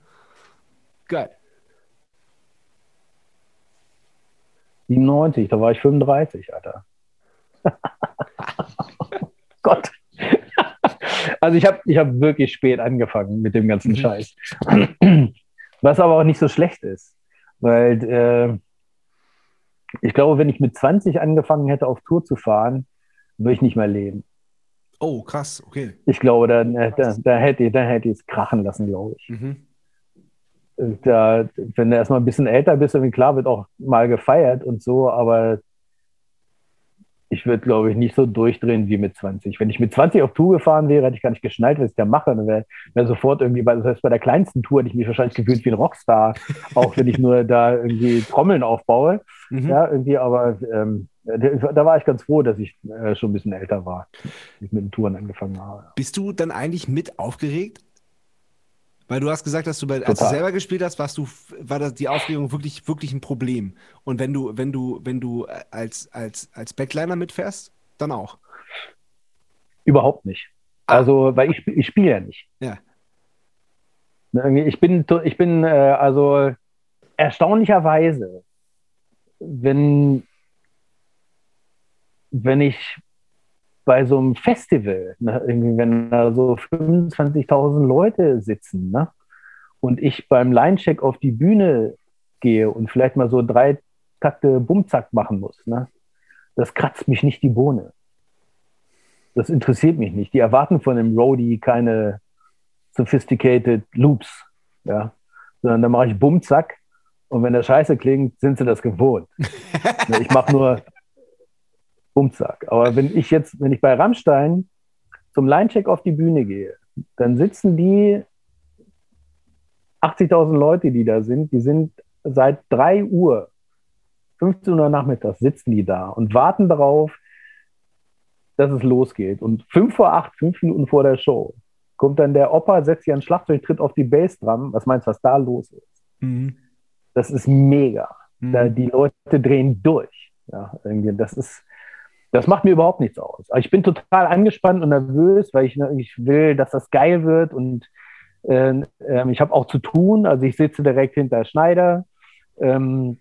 geil. 97, da war ich 35, Alter. Gott. Also ich habe ich hab wirklich spät angefangen mit dem ganzen mhm. Scheiß. Was aber auch nicht so schlecht ist. Weil äh, ich glaube, wenn ich mit 20 angefangen hätte, auf Tour zu fahren, würde ich nicht mehr leben. Oh, krass, okay. Ich glaube, da, da, da hätte, ich es krachen lassen, glaube ich. Mhm. Da, wenn du erstmal ein bisschen älter bist, irgendwie klar, wird auch mal gefeiert und so, aber ich würde, glaube ich, nicht so durchdrehen wie mit 20. Wenn ich mit 20 auf Tour gefahren wäre, hätte ich gar nicht geschnallt, was ich da mache. Dann wäre wär sofort irgendwie, das heißt, bei der kleinsten Tour hätte ich mich wahrscheinlich gefühlt wie ein Rockstar, auch wenn ich nur da irgendwie Trommeln aufbaue. Mhm. Ja, irgendwie, aber ähm, da war ich ganz froh, dass ich äh, schon ein bisschen älter war, ich mit den Touren angefangen habe. Bist du dann eigentlich mit aufgeregt? Weil du hast gesagt, dass du bei, als du selber gespielt hast, warst du, war das die Aufregung wirklich, wirklich ein Problem. Und wenn du, wenn du, wenn du äh, als, als, als Backliner mitfährst, dann auch. Überhaupt nicht. Ah. Also, weil ich, ich spiele ja nicht. Ja. Ne, ich bin, ich bin äh, also erstaunlicherweise, wenn, wenn ich bei so einem Festival, ne, wenn da so 25.000 Leute sitzen ne, und ich beim Line-Check auf die Bühne gehe und vielleicht mal so drei Takte Bumzack machen muss, ne, das kratzt mich nicht die Bohne. Das interessiert mich nicht. Die erwarten von dem Roadie keine sophisticated Loops, ja, sondern da mache ich Bumzack und wenn der Scheiße klingt, sind sie das gewohnt. ich mache nur Bumzack. Aber wenn ich jetzt, wenn ich bei Rammstein zum Line-Check auf die Bühne gehe, dann sitzen die 80.000 Leute, die da sind, die sind seit 3 Uhr, 15 Uhr nachmittags, sitzen die da und warten darauf, dass es losgeht. Und 5 vor 8, 5 Minuten vor der Show, kommt dann der Opa, setzt sich an Schlagzeug, tritt auf die Bassdrum. Was meinst du, was da los ist? Mhm. Das ist mega. Mhm. Da, die Leute drehen durch. Ja, irgendwie, das ist, das macht mir überhaupt nichts aus. ich bin total angespannt und nervös, weil ich, ich will, dass das geil wird und äh, äh, ich habe auch zu tun. Also ich sitze direkt hinter Schneider. Ähm,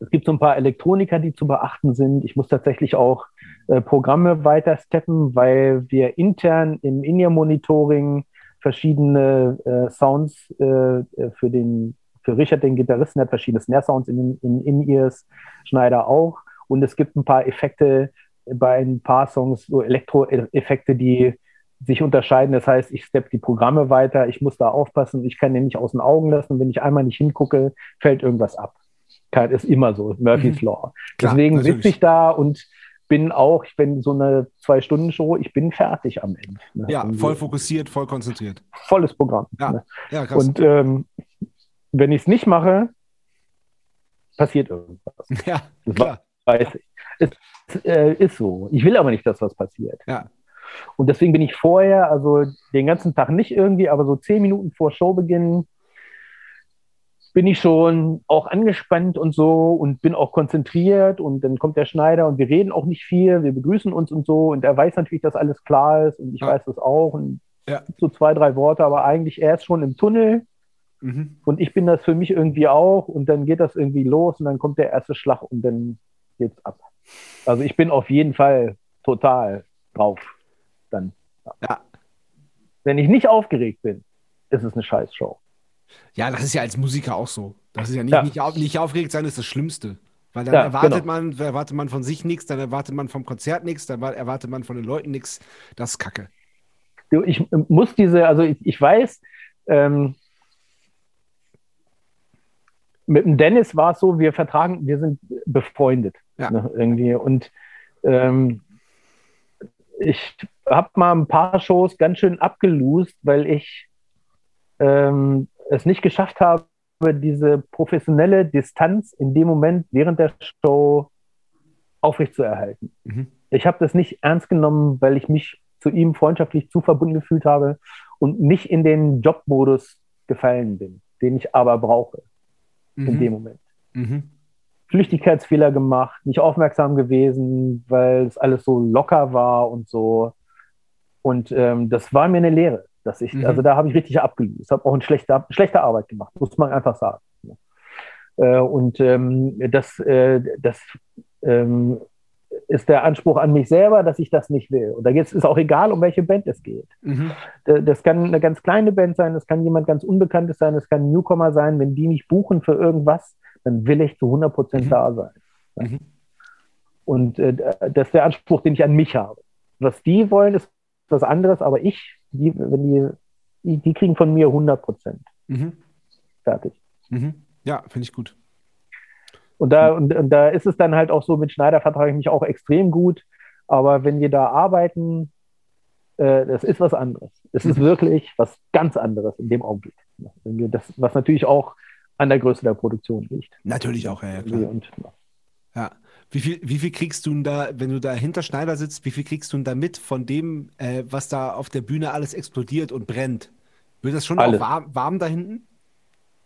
es gibt so ein paar Elektroniker, die zu beachten sind. Ich muss tatsächlich auch äh, Programme weiter steppen, weil wir intern im In-Ear-Monitoring verschiedene äh, Sounds äh, für den für Richard, den Gitarristen, hat verschiedene Snare-Sounds in, in In-Ears, Schneider auch. Und es gibt ein paar Effekte bei ein paar Songs, so Elektro-Effekte, die, sich unterscheiden. Das heißt, ich step die Programme weiter, ich muss da aufpassen, ich kann den nicht aus den Augen lassen. Wenn ich einmal nicht hingucke, fällt irgendwas ab. Das ist immer so, Murphy's mhm. Law. Klar, Deswegen sitze ich da und bin auch, ich bin so eine Zwei-Stunden-Show, ich bin fertig am Ende. Ne? Ja, voll fokussiert, voll konzentriert. Volles Programm. Ja, ne? ja krass. Und ähm, wenn ich es nicht mache, passiert irgendwas. Ja, das klar. Weiß ich. Es äh, ist so. Ich will aber nicht, dass was passiert. Ja. Und deswegen bin ich vorher, also den ganzen Tag nicht irgendwie, aber so zehn Minuten vor Showbeginn bin ich schon auch angespannt und so und bin auch konzentriert und dann kommt der Schneider und wir reden auch nicht viel, wir begrüßen uns und so und er weiß natürlich, dass alles klar ist und ich ja. weiß das auch und ja. so zwei, drei Worte, aber eigentlich erst schon im Tunnel mhm. und ich bin das für mich irgendwie auch und dann geht das irgendwie los und dann kommt der erste Schlag und dann geht's ab. Also ich bin auf jeden Fall total drauf dann. Ja. Wenn ich nicht aufgeregt bin, ist es eine Scheißshow. Ja, das ist ja als Musiker auch so. Das ist ja nicht, ja. nicht, auf, nicht aufgeregt sein, ist das Schlimmste. Weil dann ja, erwartet, genau. man, erwartet man von sich nichts, dann erwartet man vom Konzert nichts, dann erwartet man von den Leuten nichts. Das ist Kacke. Ich muss diese, also ich, ich weiß, ähm, mit dem Dennis war es so, wir vertragen, wir sind befreundet. Ja. Ne, irgendwie. Und ähm, ich habe mal ein paar Shows ganz schön abgelust, weil ich ähm, es nicht geschafft habe, diese professionelle Distanz in dem Moment während der Show aufrechtzuerhalten. Mhm. Ich habe das nicht ernst genommen, weil ich mich zu ihm freundschaftlich zu verbunden gefühlt habe und nicht in den Jobmodus gefallen bin, den ich aber brauche mhm. in dem Moment. Mhm. Flüchtigkeitsfehler gemacht, nicht aufmerksam gewesen, weil es alles so locker war und so. Und ähm, das war mir eine Lehre. Dass ich, mhm. Also da habe ich richtig abgelöst. habe auch eine schlechte, schlechte Arbeit gemacht, muss man einfach sagen. Äh, und ähm, das, äh, das ähm, ist der Anspruch an mich selber, dass ich das nicht will. Und da ist es auch egal, um welche Band es geht. Mhm. Das kann eine ganz kleine Band sein, das kann jemand ganz Unbekanntes sein, das kann ein Newcomer sein. Wenn die mich buchen für irgendwas, dann will ich zu 100 Prozent mhm. da sein. Mhm. Und äh, das ist der Anspruch, den ich an mich habe. Was die wollen, ist was anderes, aber ich die, wenn die, die kriegen von mir 100 Prozent. Mhm. Fertig. Mhm. Ja, finde ich gut. Und da, und, und, da ist es dann halt auch so, mit Schneider vertrage ich mich auch extrem gut. Aber wenn wir da arbeiten, äh, das ist was anderes. Es ist mhm. wirklich was ganz anderes in dem Augenblick. Das, was natürlich auch an der Größe der Produktion liegt. Natürlich auch, ja, klar. Und, ja. Wie viel, wie viel kriegst du da, wenn du da hinter Schneider sitzt, wie viel kriegst du da mit von dem, äh, was da auf der Bühne alles explodiert und brennt? Wird das schon auch warm, warm da hinten?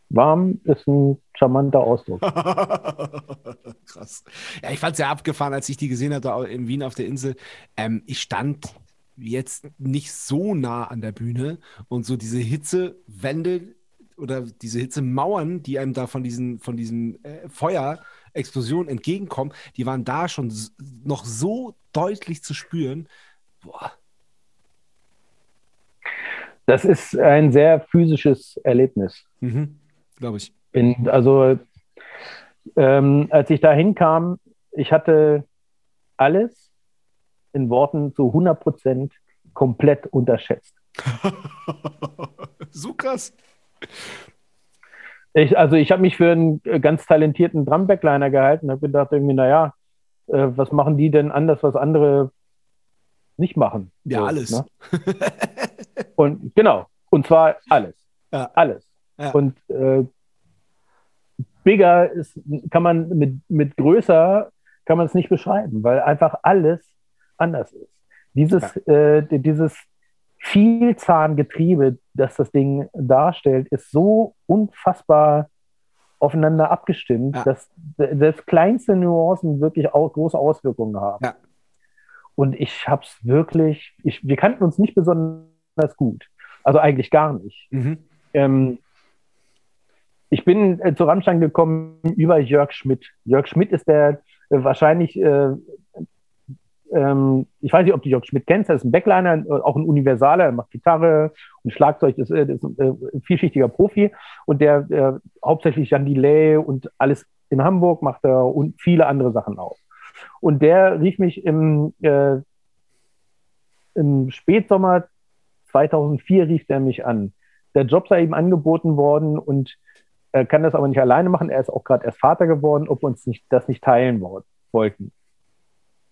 Warm ist ein charmanter Ausdruck. Krass. Ja, ich fand es ja abgefahren, als ich die gesehen da in Wien auf der Insel. Ähm, ich stand jetzt nicht so nah an der Bühne und so diese Hitzewände oder diese Hitzemauern, die einem da von, diesen, von diesem äh, Feuer entgegenkommen, die waren da schon noch so deutlich zu spüren. Boah. Das ist ein sehr physisches Erlebnis. Mhm, Glaube ich. In, also, ähm, als ich da hinkam, ich hatte alles in Worten zu 100 Prozent komplett unterschätzt. so krass. Ich, also ich habe mich für einen ganz talentierten Drum-Backliner gehalten und habe gedacht, irgendwie, naja, äh, was machen die denn anders, was andere nicht machen? Ja, so, alles. Ne? und genau, und zwar alles. Ja. Alles. Ja. Und äh, bigger ist, kann man mit, mit größer kann man es nicht beschreiben, weil einfach alles anders ist. Dieses, ja. äh, dieses Vielzahngetriebe, das das Ding darstellt, ist so unfassbar aufeinander abgestimmt, ja. dass selbst kleinste Nuancen wirklich auch große Auswirkungen haben. Ja. Und ich habe es wirklich, ich, wir kannten uns nicht besonders gut. Also eigentlich gar nicht. Mhm. Ähm, ich bin äh, zu Rammstein gekommen über Jörg Schmidt. Jörg Schmidt ist der äh, wahrscheinlich äh, ähm, ich weiß nicht, ob du Jörg Schmidt kennst, er ist ein Backliner, auch ein Universaler, er macht Gitarre und Schlagzeug, ist, ist ein äh, vielschichtiger Profi und der, hauptsächlich Jan Delay und alles in Hamburg macht er und viele andere Sachen auch. Und der rief mich im, äh, im Spätsommer 2004 rief er mich an. Der Job sei ihm angeboten worden und er kann das aber nicht alleine machen. Er ist auch gerade erst Vater geworden, ob wir uns nicht, das nicht teilen wollten.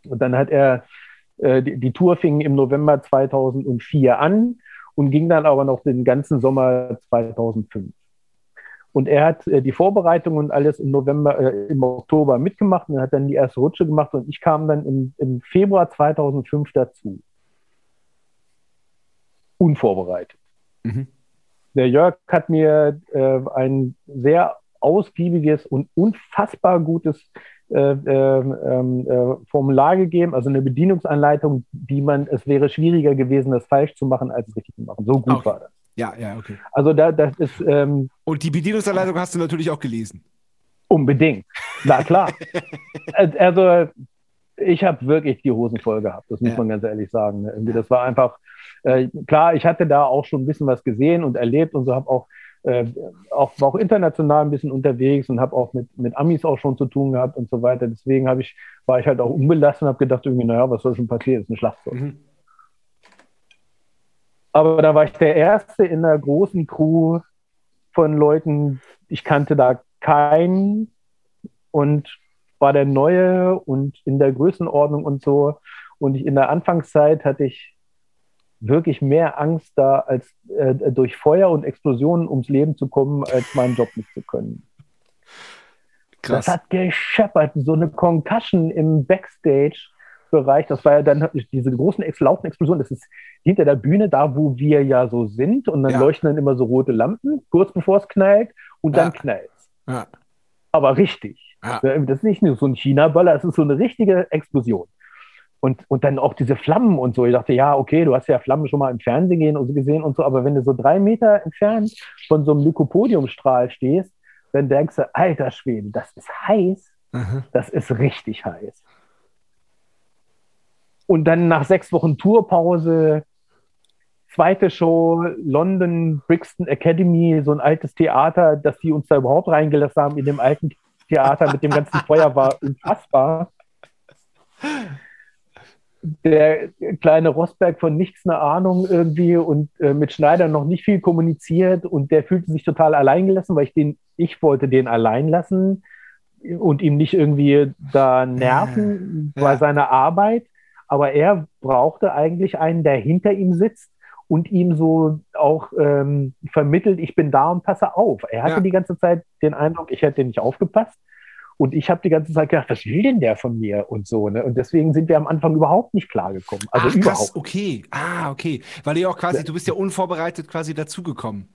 Und dann hat er, äh, die, die Tour fing im November 2004 an und ging dann aber noch den ganzen Sommer 2005. Und er hat äh, die Vorbereitung und alles im November, äh, im Oktober mitgemacht und hat dann die erste Rutsche gemacht und ich kam dann im, im Februar 2005 dazu. Unvorbereitet. Mhm. Der Jörg hat mir äh, ein sehr ausgiebiges und unfassbar gutes äh, ähm, äh, Formular gegeben, also eine Bedienungsanleitung, die man, es wäre schwieriger gewesen, das falsch zu machen, als es richtig zu machen. So gut okay. war das. Ja, ja, okay. Also da, das ist. Ähm, Und die Bedienungsanleitung hast du natürlich auch gelesen. Unbedingt. Na klar. also ich habe wirklich die Hosen voll gehabt, das muss ja. man ganz ehrlich sagen. Ne? Das war einfach, äh, klar, ich hatte da auch schon ein bisschen was gesehen und erlebt und so habe auch, äh, auch, war auch international ein bisschen unterwegs und habe auch mit, mit Amis auch schon zu tun gehabt und so weiter. Deswegen ich, war ich halt auch unbelassen und habe gedacht, irgendwie, naja, was soll schon passieren? Das ist ein Schlachtzeug. Mhm. Aber da war ich der Erste in einer großen Crew von Leuten, ich kannte da keinen und war der Neue und in der Größenordnung und so. Und ich, in der Anfangszeit hatte ich wirklich mehr Angst da, als äh, durch Feuer und Explosionen ums Leben zu kommen, als meinen Job nicht zu können. Krass. Das hat gescheppert, so eine Concussion im Backstage Bereich, das war ja dann diese großen lauten Explosionen, das ist hinter der Bühne, da wo wir ja so sind und dann ja. leuchten dann immer so rote Lampen, kurz bevor es knallt und dann ja. knallt es. Ja. Aber richtig. Das ist nicht nur so ein China-Böller, es ist so eine richtige Explosion. Und, und dann auch diese Flammen und so. Ich dachte, ja, okay, du hast ja Flammen schon mal im Fernsehen gesehen und so, aber wenn du so drei Meter entfernt von so einem Lykopodiumstrahl stehst, dann denkst du, alter Schwede, das ist heiß. Mhm. Das ist richtig heiß. Und dann nach sechs Wochen Tourpause, zweite Show, London Brixton Academy, so ein altes Theater, dass die uns da überhaupt reingelassen haben in dem alten Theater mit dem ganzen Feuer war unfassbar. Der kleine Rosberg von nichts eine Ahnung irgendwie und äh, mit Schneider noch nicht viel kommuniziert und der fühlte sich total alleingelassen, weil ich den, ich wollte den allein lassen und ihm nicht irgendwie da nerven ja. bei seiner Arbeit aber er brauchte eigentlich einen, der hinter ihm sitzt und ihm so auch ähm, vermittelt, ich bin da und passe auf. Er hatte ja. die ganze Zeit den Eindruck, ich hätte nicht aufgepasst. Und ich habe die ganze Zeit gedacht, was will denn der von mir und so. Ne? Und deswegen sind wir am Anfang überhaupt nicht klargekommen. Also Ach, überhaupt. Krass, okay. Ah, okay. Weil ihr auch quasi, du bist ja unvorbereitet quasi dazugekommen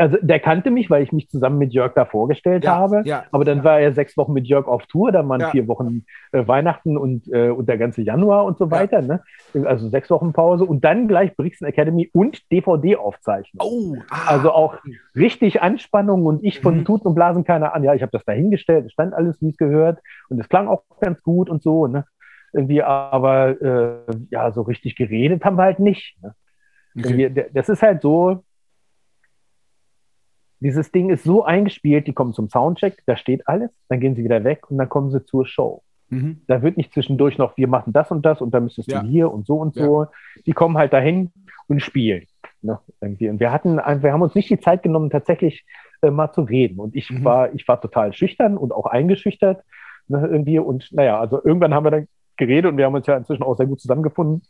also der kannte mich, weil ich mich zusammen mit Jörg da vorgestellt ja, habe. Ja, aber dann ja. war er sechs Wochen mit Jörg auf Tour, dann waren vier Wochen äh, Weihnachten und, äh, und der ganze Januar und so weiter. Ne? Also sechs Wochen Pause und dann gleich Brixen Academy und DVD-Aufzeichnung. Oh, ah. Also auch richtig Anspannung und ich von mhm. Tuten und Blasen keine Ahnung. Ja, ich habe das dahingestellt, es stand alles, wie es gehört und es klang auch ganz gut und so. Ne? Irgendwie, aber äh, ja, so richtig geredet haben wir halt nicht. Ne? Okay. Das ist halt so, dieses Ding ist so eingespielt, die kommen zum Soundcheck, da steht alles, dann gehen sie wieder weg und dann kommen sie zur Show. Mhm. Da wird nicht zwischendurch noch, wir machen das und das und dann müsstest ja. du hier und so und so. Ja. Die kommen halt dahin und spielen. Ne, irgendwie. Und wir hatten, wir haben uns nicht die Zeit genommen, tatsächlich äh, mal zu reden. Und ich mhm. war, ich war total schüchtern und auch eingeschüchtert ne, irgendwie. Und naja, also irgendwann haben wir dann geredet und wir haben uns ja inzwischen auch sehr gut zusammengefunden.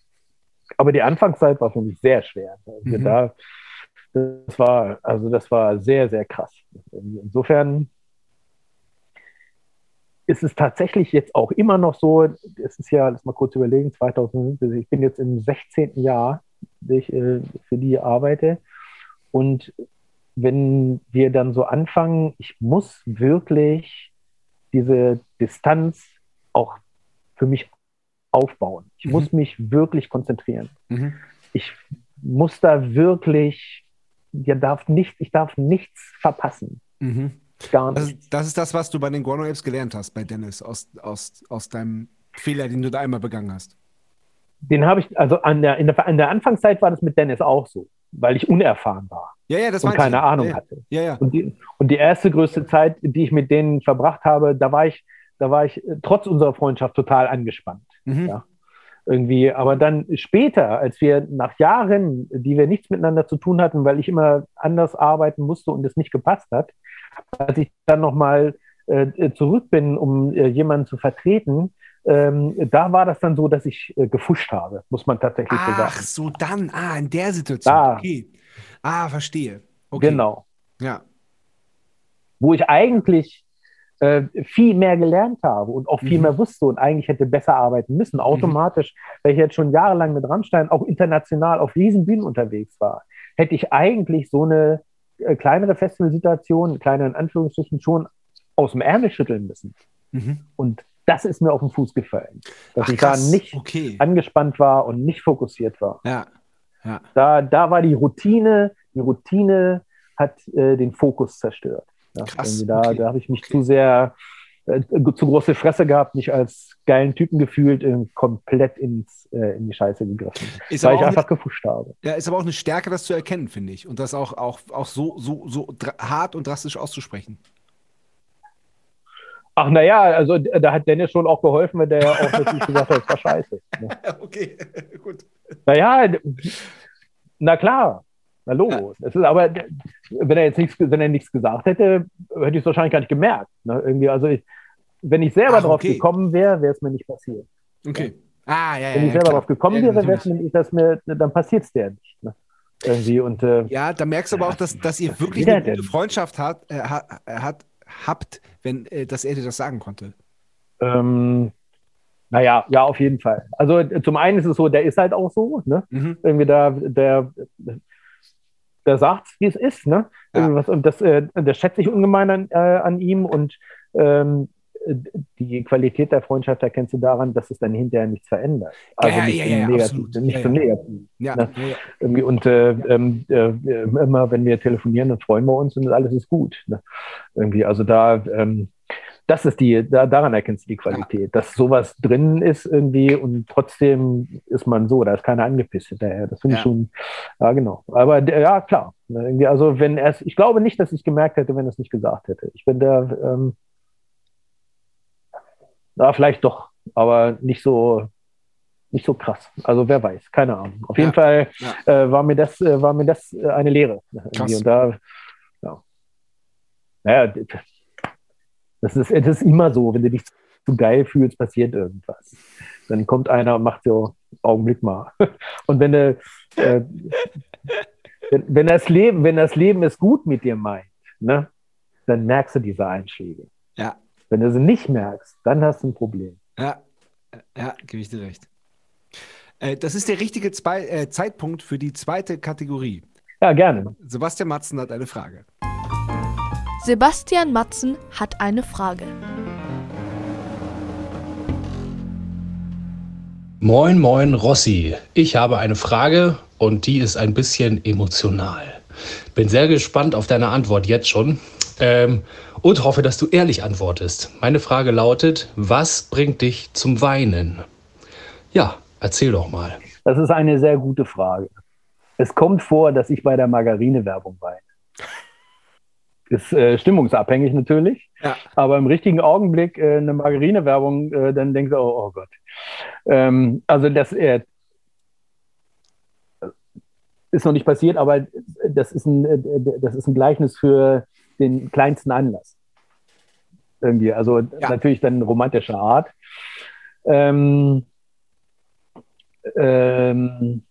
Aber die Anfangszeit war für mich sehr schwer. Mhm. Da das war, also das war sehr, sehr krass. Insofern ist es tatsächlich jetzt auch immer noch so, es ist ja, lass mal kurz überlegen, 2000, ich bin jetzt im 16. Jahr, ich äh, für die arbeite. Und wenn wir dann so anfangen, ich muss wirklich diese Distanz auch für mich aufbauen. Ich mhm. muss mich wirklich konzentrieren. Mhm. Ich muss da wirklich ihr darf nicht, ich darf nichts verpassen. Mhm. Gar nicht. Das, das, ist das, was du bei den Guano Apes gelernt hast, bei Dennis, aus, aus, aus deinem Fehler, den du da einmal begangen hast. Den habe ich, also an der, in der, in der Anfangszeit war das mit Dennis auch so, weil ich unerfahren war. Ja, ja, das und keine ich. Ahnung ja, hatte. Ja, ja. Und die, und die erste größte Zeit, die ich mit denen verbracht habe, da war ich, da war ich trotz unserer Freundschaft total angespannt. Mhm. Ja? Irgendwie. Aber dann später, als wir nach Jahren, die wir nichts miteinander zu tun hatten, weil ich immer anders arbeiten musste und es nicht gepasst hat, als ich dann nochmal äh, zurück bin, um äh, jemanden zu vertreten, ähm, da war das dann so, dass ich äh, gefuscht habe, muss man tatsächlich Ach, so sagen. Ach so, dann, ah, in der Situation. Da. Okay. Ah, verstehe. Okay. Genau. Ja. Wo ich eigentlich äh, viel mehr gelernt habe und auch viel Mhm. mehr wusste und eigentlich hätte besser arbeiten müssen. Automatisch, weil ich jetzt schon jahrelang mit Rammstein auch international auf Riesenbühnen unterwegs war, hätte ich eigentlich so eine äh, kleinere Festivalsituation, kleine in Anführungsstrichen, schon aus dem Ärmel schütteln müssen. Mhm. Und das ist mir auf den Fuß gefallen. Dass Ach, ich da krass. nicht Okay. angespannt war und nicht fokussiert war. Ja. Ja. Da, da war die Routine, die Routine hat äh, den Fokus zerstört. Ja, Krass, da okay. da habe ich mich Okay. zu sehr, äh, zu große Fresse gehabt, mich als geilen Typen gefühlt, äh, komplett ins, äh, in die Scheiße gegriffen, Ist weil ich einfach eine, gefuscht habe. ja, ist aber auch eine Stärke, das zu erkennen, finde ich. Und das auch, auch, auch so, so, so hart und drastisch auszusprechen. Ach naja, also da hat Dennis schon auch geholfen, weil der ja auch natürlich gesagt hat, es war scheiße. Ne? Okay, gut. Naja, na klar, na logo. Das ist aber, wenn er jetzt nichts, wenn er nichts gesagt hätte, hätte ich es wahrscheinlich gar nicht gemerkt. Ne? Irgendwie, also ich, wenn ich selber Ach, drauf okay. gekommen wäre, wäre es mir nicht passiert. Okay. Ah, ja, ja. Wenn ich ja, selber klar. drauf gekommen Ja, wäre, wäre es dass mir, dann passiert es der nicht. Ne? Irgendwie und äh, Ja, da merkst du aber auch, dass, dass ihr wirklich eine gute? Freundschaft hat, äh, äh, hat, habt, wenn, äh, dass er dir das sagen konnte. ähm, naja, ja, auf jeden Fall. Also äh, zum einen ist es so, der ist halt auch so, ne? Mhm. irgendwie da, der, der sagt, wie es ist, ne? Ja. Irgendwas, und das, äh, das schätze ich ungemein an, äh, an ihm und ähm, die Qualität der Freundschaft erkennst du daran, dass es dann hinterher nichts verändert. Also ja, nicht ja, zum ja, Negativen, nicht zum. Negativen. Ne? und äh, ähm, äh, immer wenn wir telefonieren, dann freuen wir uns und alles ist gut. Ne? Irgendwie, also da, ähm, das ist die, da, daran erkennst du die Qualität, dass sowas drin ist irgendwie und trotzdem ist man so, da ist keiner angepisst hinterher. Das finde ich Ja. schon, ja genau. Aber ja, klar. Ne, Irgendwie, also wenn es, ich glaube nicht, dass ich gemerkt hätte, wenn er es nicht gesagt hätte. Ich bin da, ähm, ja, vielleicht doch, aber nicht so, nicht so krass. Also wer weiß, keine Ahnung. Auf jeden Ja. Fall äh, war mir das, äh, war mir das äh, eine Lehre. Und da, ja. Naja, das ist, das ist immer so, wenn du dich zu geil fühlst, passiert irgendwas. Dann kommt einer und macht so, Augenblick mal. Und wenn du, äh, wenn, wenn das Leben, wenn das Leben es gut mit dir meint, ne, dann merkst du diese Einschläge. Ja. Wenn du sie nicht merkst, dann hast du ein Problem. Ja, ja, gebe ich dir recht. Äh, das ist der richtige Zwei äh, Zeitpunkt für die zweite Kategorie. Ja, gerne. Sebastian Matzen hat eine Frage. Sebastian Matzen hat eine Frage. Moin, moin, Rossi. Ich habe eine Frage und die ist ein bisschen emotional. Bin sehr gespannt auf deine Antwort jetzt schon ähm, und hoffe, dass du ehrlich antwortest. Meine Frage lautet, was bringt dich zum Weinen? Ja, erzähl doch mal. Das ist eine sehr gute Frage. Es kommt vor, dass ich bei der Margarine-Werbung weine. Ist äh, stimmungsabhängig natürlich, Ja. aber im richtigen Augenblick äh, eine Margarine-Werbung, äh, dann denkst du, oh, oh Gott. Ähm, also das äh, ist noch nicht passiert, aber das ist, ein, äh, das ist ein Gleichnis für den kleinsten Anlass. Irgendwie, also natürlich dann romantischer Art. Ähm, ähm,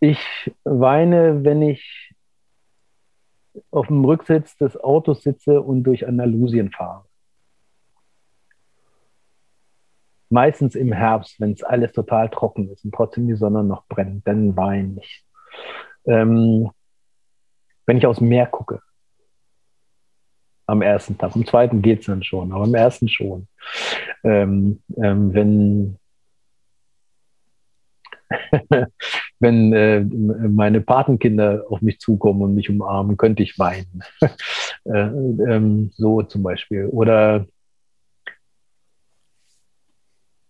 ich weine, wenn ich auf dem Rücksitz des Autos sitze und durch Andalusien fahre. Meistens im Herbst, wenn es alles total trocken ist und trotzdem die Sonne noch brennt, dann weine ich. Ähm, wenn ich aus dem Meer gucke, am ersten Tag, am zweiten geht es dann schon, aber am ersten schon. Ähm, ähm, wenn wenn äh, meine Patenkinder auf mich zukommen und mich umarmen, könnte ich weinen. äh, ähm, so zum Beispiel. Oder,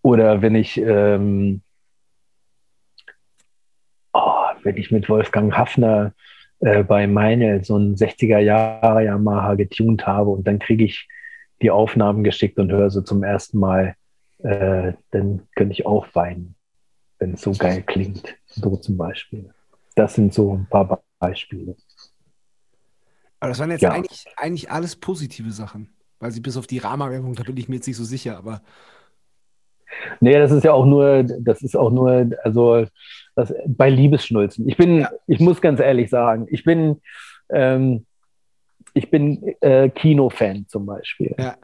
oder wenn ich, ähm, oh, wenn ich mit Wolfgang Hafner äh, bei Meinl so ein 60er Jahre Yamaha getunt habe und dann kriege ich die Aufnahmen geschickt und höre sie zum ersten Mal äh, dann könnte ich auch weinen, wenn es so geil klingt. So zum Beispiel. Das sind so ein paar Beispiele. Aber das waren jetzt ja. eigentlich, eigentlich alles positive Sachen. Weil sie bis auf die Rama-Werbung, da bin ich mir jetzt nicht so sicher, aber. Nee, das ist ja auch nur, das ist auch nur, also das, bei Liebesschnulzen. Ich bin, ja. ich muss ganz ehrlich sagen, ich bin, ähm, ich bin äh, Kinofan zum Beispiel. Ja.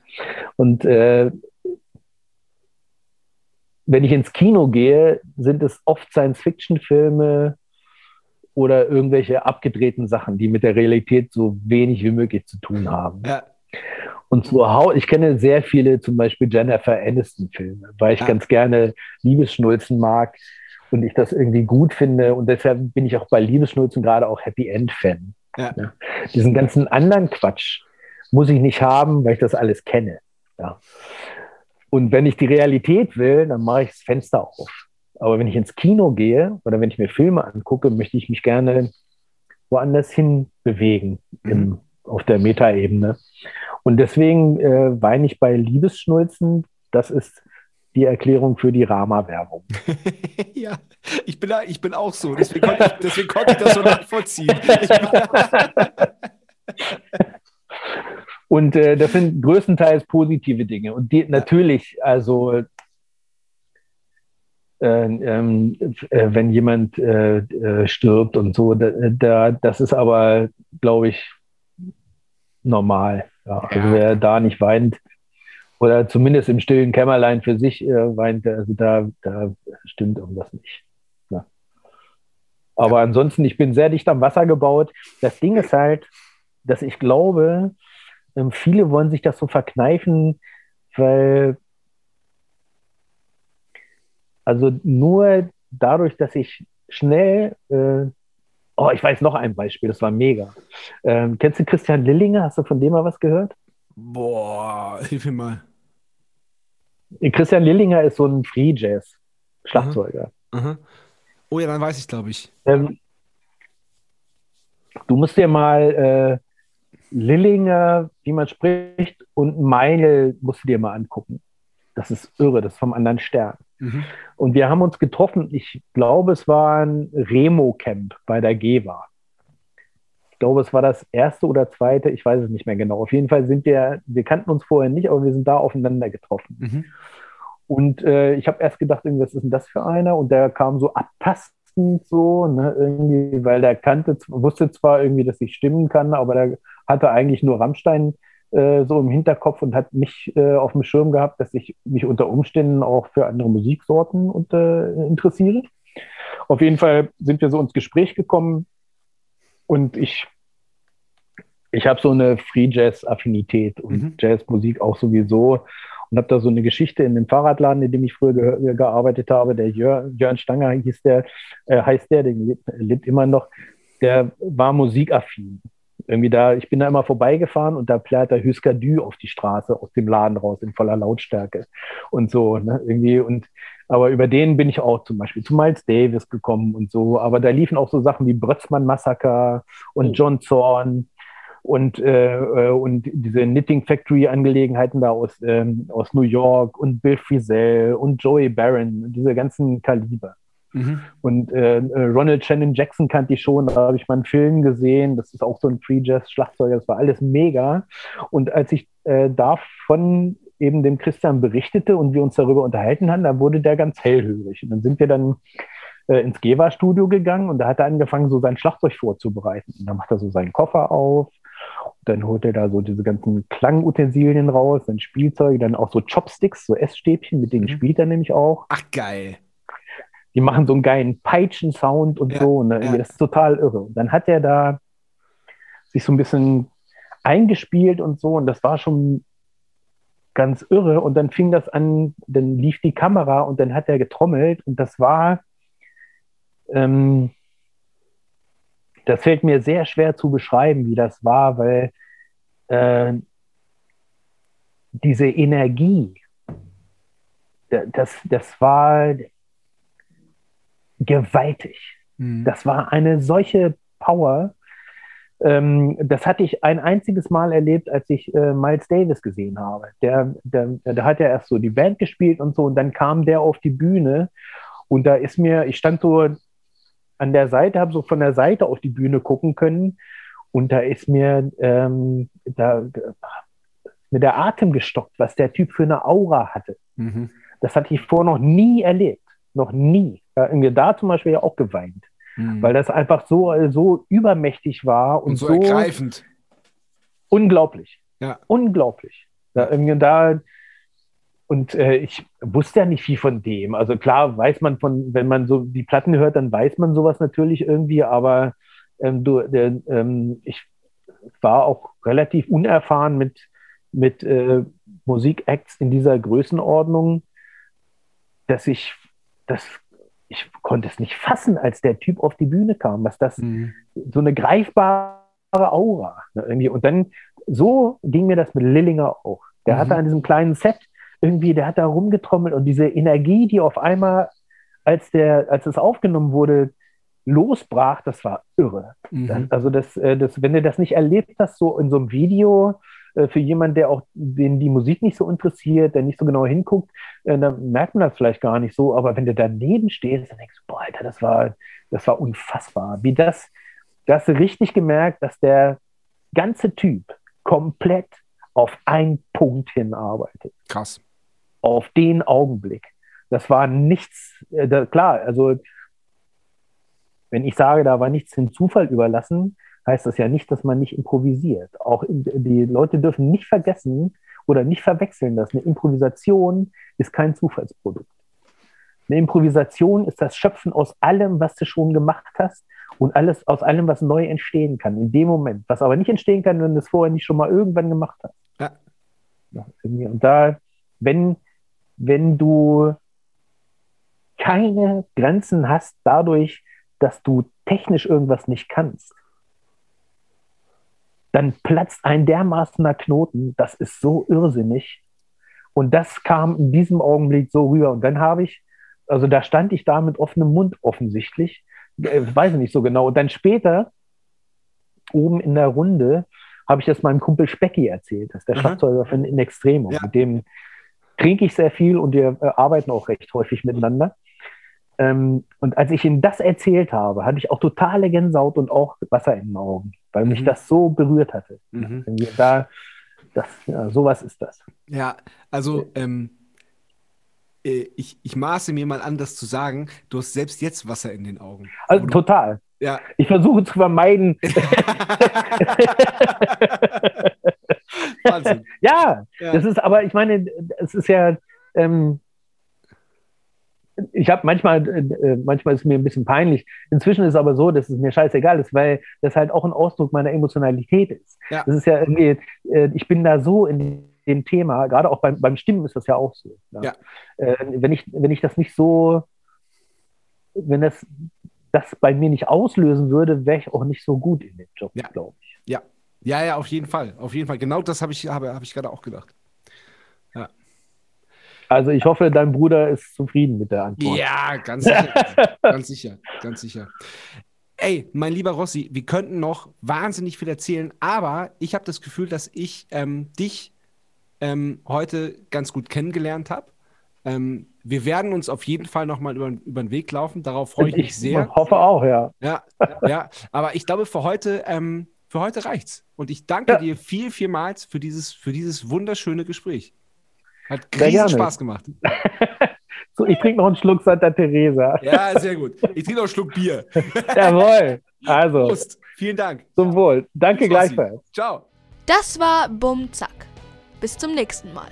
Und äh, wenn ich ins Kino gehe, sind es oft Science-Fiction-Filme oder irgendwelche abgedrehten Sachen, die mit der Realität so wenig wie möglich zu tun haben. Ja. Und zu Hause, ich kenne sehr viele zum Beispiel Jennifer Aniston-Filme, weil ich ja. ganz gerne Liebesschnulzen mag und ich das irgendwie gut finde. Und deshalb bin ich auch bei Liebesschnulzen gerade auch Happy End-Fan. Ja. Ja. Diesen ganzen anderen Quatsch muss ich nicht haben, weil ich das alles kenne. Ja. Und wenn ich die Realität will, dann mache ich das Fenster auf. Aber wenn ich ins Kino gehe oder wenn ich mir Filme angucke, möchte ich mich gerne woanders hin bewegen mhm. im, auf der Metaebene. Und deswegen äh, weine ich bei Liebesschnulzen. Das ist die Erklärung für die Rama-Werbung. ja, ich bin, ich bin auch so. Deswegen konnte ich, deswegen konnte ich das so nachvollziehen. Und äh, das sind größtenteils positive Dinge. Und die, natürlich, also äh, ähm, äh, wenn jemand äh, äh, stirbt und so, da, da, das ist aber, glaube ich, normal. Ja, also wer da nicht weint oder zumindest im stillen Kämmerlein für sich äh, weint, also da, da stimmt irgendwas nicht. Ja. Aber ansonsten, ich bin sehr dicht am Wasser gebaut. Das Ding ist halt, dass ich glaube, ähm, viele wollen sich das so verkneifen, weil also nur dadurch, dass ich schnell äh, Oh, ich weiß noch ein Beispiel, das war mega. Ähm, kennst du Christian Lillinger? Hast du von dem mal was gehört? Boah, hilf mir mal. Christian Lillinger ist so ein Free Jazz Schlagzeuger. Aha. Oh ja, dann weiß ich, glaube ich. Ähm, du musst dir mal Lillinger, wie man spricht, und Meinl musst du dir mal angucken. Das ist irre, das ist vom anderen Stern. Mhm. Und wir haben uns getroffen, ich glaube, es war ein Remo-Camp bei der GEWA. Ich glaube, es war das erste oder zweite, ich weiß es nicht mehr genau. Auf jeden Fall sind wir, wir kannten uns vorher nicht, aber wir sind da aufeinander getroffen. Mhm. Und äh, ich habe erst gedacht, was ist denn das für einer? Und der kam so abtastend so, ne, irgendwie, weil der kannte, wusste zwar irgendwie, dass ich stimmen kann, aber der hatte eigentlich nur Rammstein äh, so im Hinterkopf und hat mich äh, auf dem Schirm gehabt, dass ich mich unter Umständen auch für andere Musiksorten und, äh, interessiere. Auf jeden Fall sind wir so ins Gespräch gekommen und ich, ich habe so eine Free Jazz-Affinität und mhm. Jazzmusik auch sowieso und habe da so eine Geschichte in dem Fahrradladen, in dem ich früher ge gearbeitet habe. Der Jör, Jörn Stanger hieß der, äh, heißt der, lebt, lebt immer noch. Der war musikaffin irgendwie da, ich bin da immer vorbeigefahren und da plärt der Hüsker Dü auf die Straße aus dem Laden raus in voller Lautstärke und so, ne, irgendwie und aber über den bin ich auch zum Beispiel zu Miles Davis gekommen und so, aber da liefen auch so Sachen wie Brötzmann Massaker und oh. John Zorn und, äh, äh, und diese Knitting Factory Angelegenheiten da aus, ähm, aus New York und Bill Frisell und Joey Barron, diese ganzen Kaliber. Mhm. Und äh, äh, Ronald Shannon Jackson kannte ich schon, da habe ich mal einen Film gesehen. Das ist auch so ein Free Jazz Schlagzeuger, das war alles mega. Und als ich äh, davon eben dem Christian berichtete und wir uns darüber unterhalten haben, da wurde der ganz hellhörig. Und dann sind wir dann äh, ins Geva-Studio gegangen und da hat er angefangen, so sein Schlagzeug vorzubereiten. Und dann macht er so seinen Koffer auf. Und dann holt er da so diese ganzen Klangutensilien raus, sein Spielzeug, dann auch so Chopsticks, so Essstäbchen, mit denen mhm. spielt er nämlich auch. Ach, geil die machen so einen geilen Peitschen-Sound und ja, so. Ne? Ja. Das ist total irre. Und dann hat er da sich so ein bisschen eingespielt und so. Und das war schon ganz irre. Und dann fing das an, dann lief die Kamera und dann hat er getrommelt. Und das war, ähm, das fällt mir sehr schwer zu beschreiben, wie das war, weil äh, diese Energie, das, das war, gewaltig. Mhm. Das war eine solche Power. ähm, das hatte ich ein einziges Mal erlebt, als ich äh, Miles Davis gesehen habe. Der, der, der hat ja erst so die Band gespielt und so und dann kam der auf die Bühne und da ist mir, ich stand so an der Seite, habe so von der Seite auf die Bühne gucken können und da ist mir ähm, da mit der Atem gestockt, was der Typ für eine Aura hatte. Mhm. Das hatte ich vorher noch nie erlebt. Noch nie. Ja, da zum Beispiel ja auch geweint. Mhm. Weil das einfach so, so übermächtig war und, und so, so, ergreifend. Unglaublich. Ja. Unglaublich. Ja, irgendwie da, und äh, ich wusste ja nicht viel von dem. Also klar weiß man von, wenn man so die Platten hört, dann weiß man sowas natürlich irgendwie, aber ähm, du, äh, ähm, ich war auch relativ unerfahren mit, mit äh, Musikacts in dieser Größenordnung, dass ich das ich konnte es nicht fassen, als der Typ auf die Bühne kam, was das mhm. so eine greifbare Aura ne, irgendwie. Und dann so ging mir das mit Lillinger auch. Der mhm. hatte an diesem kleinen Set irgendwie, der hat da rumgetrommelt und diese Energie, die auf einmal, als der, als es aufgenommen wurde, losbrach, das war irre. Mhm. Das, also das, äh, das, wenn du das nicht erlebt hast, so in so einem Video, für jemanden, der auch den die Musik nicht so interessiert, der nicht so genau hinguckt, äh, dann merkt man das vielleicht gar nicht so. Aber wenn du daneben stehst, dann denkst du, boah, Alter, das war, das war unfassbar. Wie das, da hast du richtig gemerkt, dass der ganze Typ komplett auf einen Punkt hinarbeitet. Krass. Auf den Augenblick. Das war nichts, äh, da, klar, also wenn ich sage, da war nichts dem Zufall überlassen, heißt das ja nicht, dass man nicht improvisiert. Auch die Leute dürfen nicht vergessen oder nicht verwechseln, dass eine Improvisation ist kein Zufallsprodukt. Eine Improvisation ist das Schöpfen aus allem, was du schon gemacht hast und alles aus allem, was neu entstehen kann, in dem Moment. Was aber nicht entstehen kann, wenn du es vorher nicht schon mal irgendwann gemacht hast. Ja. ja und da, wenn, wenn du keine Grenzen hast dadurch, dass du technisch irgendwas nicht kannst, dann platzt ein dermaßener Knoten, das ist so irrsinnig. Und das kam in diesem Augenblick so rüber. Und dann habe ich, also da stand ich da mit offenem Mund offensichtlich, äh, weiß ich nicht so genau. Und dann später, oben in der Runde, habe ich das meinem Kumpel Specki erzählt. Das ist der mhm. Schlagzeuger von In Extremo. Ja. Mit dem trinke ich sehr viel und wir äh, arbeiten auch recht häufig miteinander. Ähm, und als ich ihm das erzählt habe, hatte ich auch totale Gänsehaut und auch Wasser in den Augen, weil mhm. mich das so berührt hatte. Mhm. Da, das, ja, sowas ist das. Ja, also ähm, äh, ich, ich maße mir mal an, das zu sagen, du hast selbst jetzt Wasser in den Augen. Also total. Ja. Ich versuche zu vermeiden. Wahnsinn. Ja, ja, das ist aber, ich meine, es ist ja, ähm, ich habe manchmal, äh, manchmal ist es mir ein bisschen peinlich. Inzwischen ist es aber so, dass es mir scheißegal ist, weil das halt auch ein Ausdruck meiner Emotionalität ist. Ja. Das ist ja irgendwie, äh, ich bin da so in dem Thema, gerade auch beim, beim Stimmen ist das ja auch so. Ja. ja. Äh, wenn, ich, wenn ich das nicht so, wenn das, das bei mir nicht auslösen würde, wäre ich auch nicht so gut in dem Job, ja. glaube ich. Ja. Ja, ja, auf jeden Fall. Auf jeden Fall. Genau das habe ich, habe, habe ich gerade auch gedacht. Also ich hoffe, dein Bruder ist zufrieden mit der Antwort. Ja, ganz sicher. ganz sicher, ganz sicher. Ey, mein lieber Rossi, wir könnten noch wahnsinnig viel erzählen, aber ich habe das Gefühl, dass ich ähm, dich ähm, heute ganz gut kennengelernt habe. Ähm, wir werden uns auf jeden Fall nochmal über, über den Weg laufen. Darauf freue ich mich sehr. Ich hoffe auch, ja. Ja, ja. Aber ich glaube, für heute, ähm, für heute reicht's. Und ich danke ja. dir viel, vielmals für dieses, für dieses wunderschöne Gespräch. Hat riesen Spaß gemacht. so, ich trinke noch einen Schluck Santa Teresa. Ja, sehr gut. Ich trinke noch einen Schluck Bier. Jawohl. Also. Prost. Vielen Dank. Zum Wohl. Danke gleichfalls. Ciao. Das war Bum Zack. Bis zum nächsten Mal.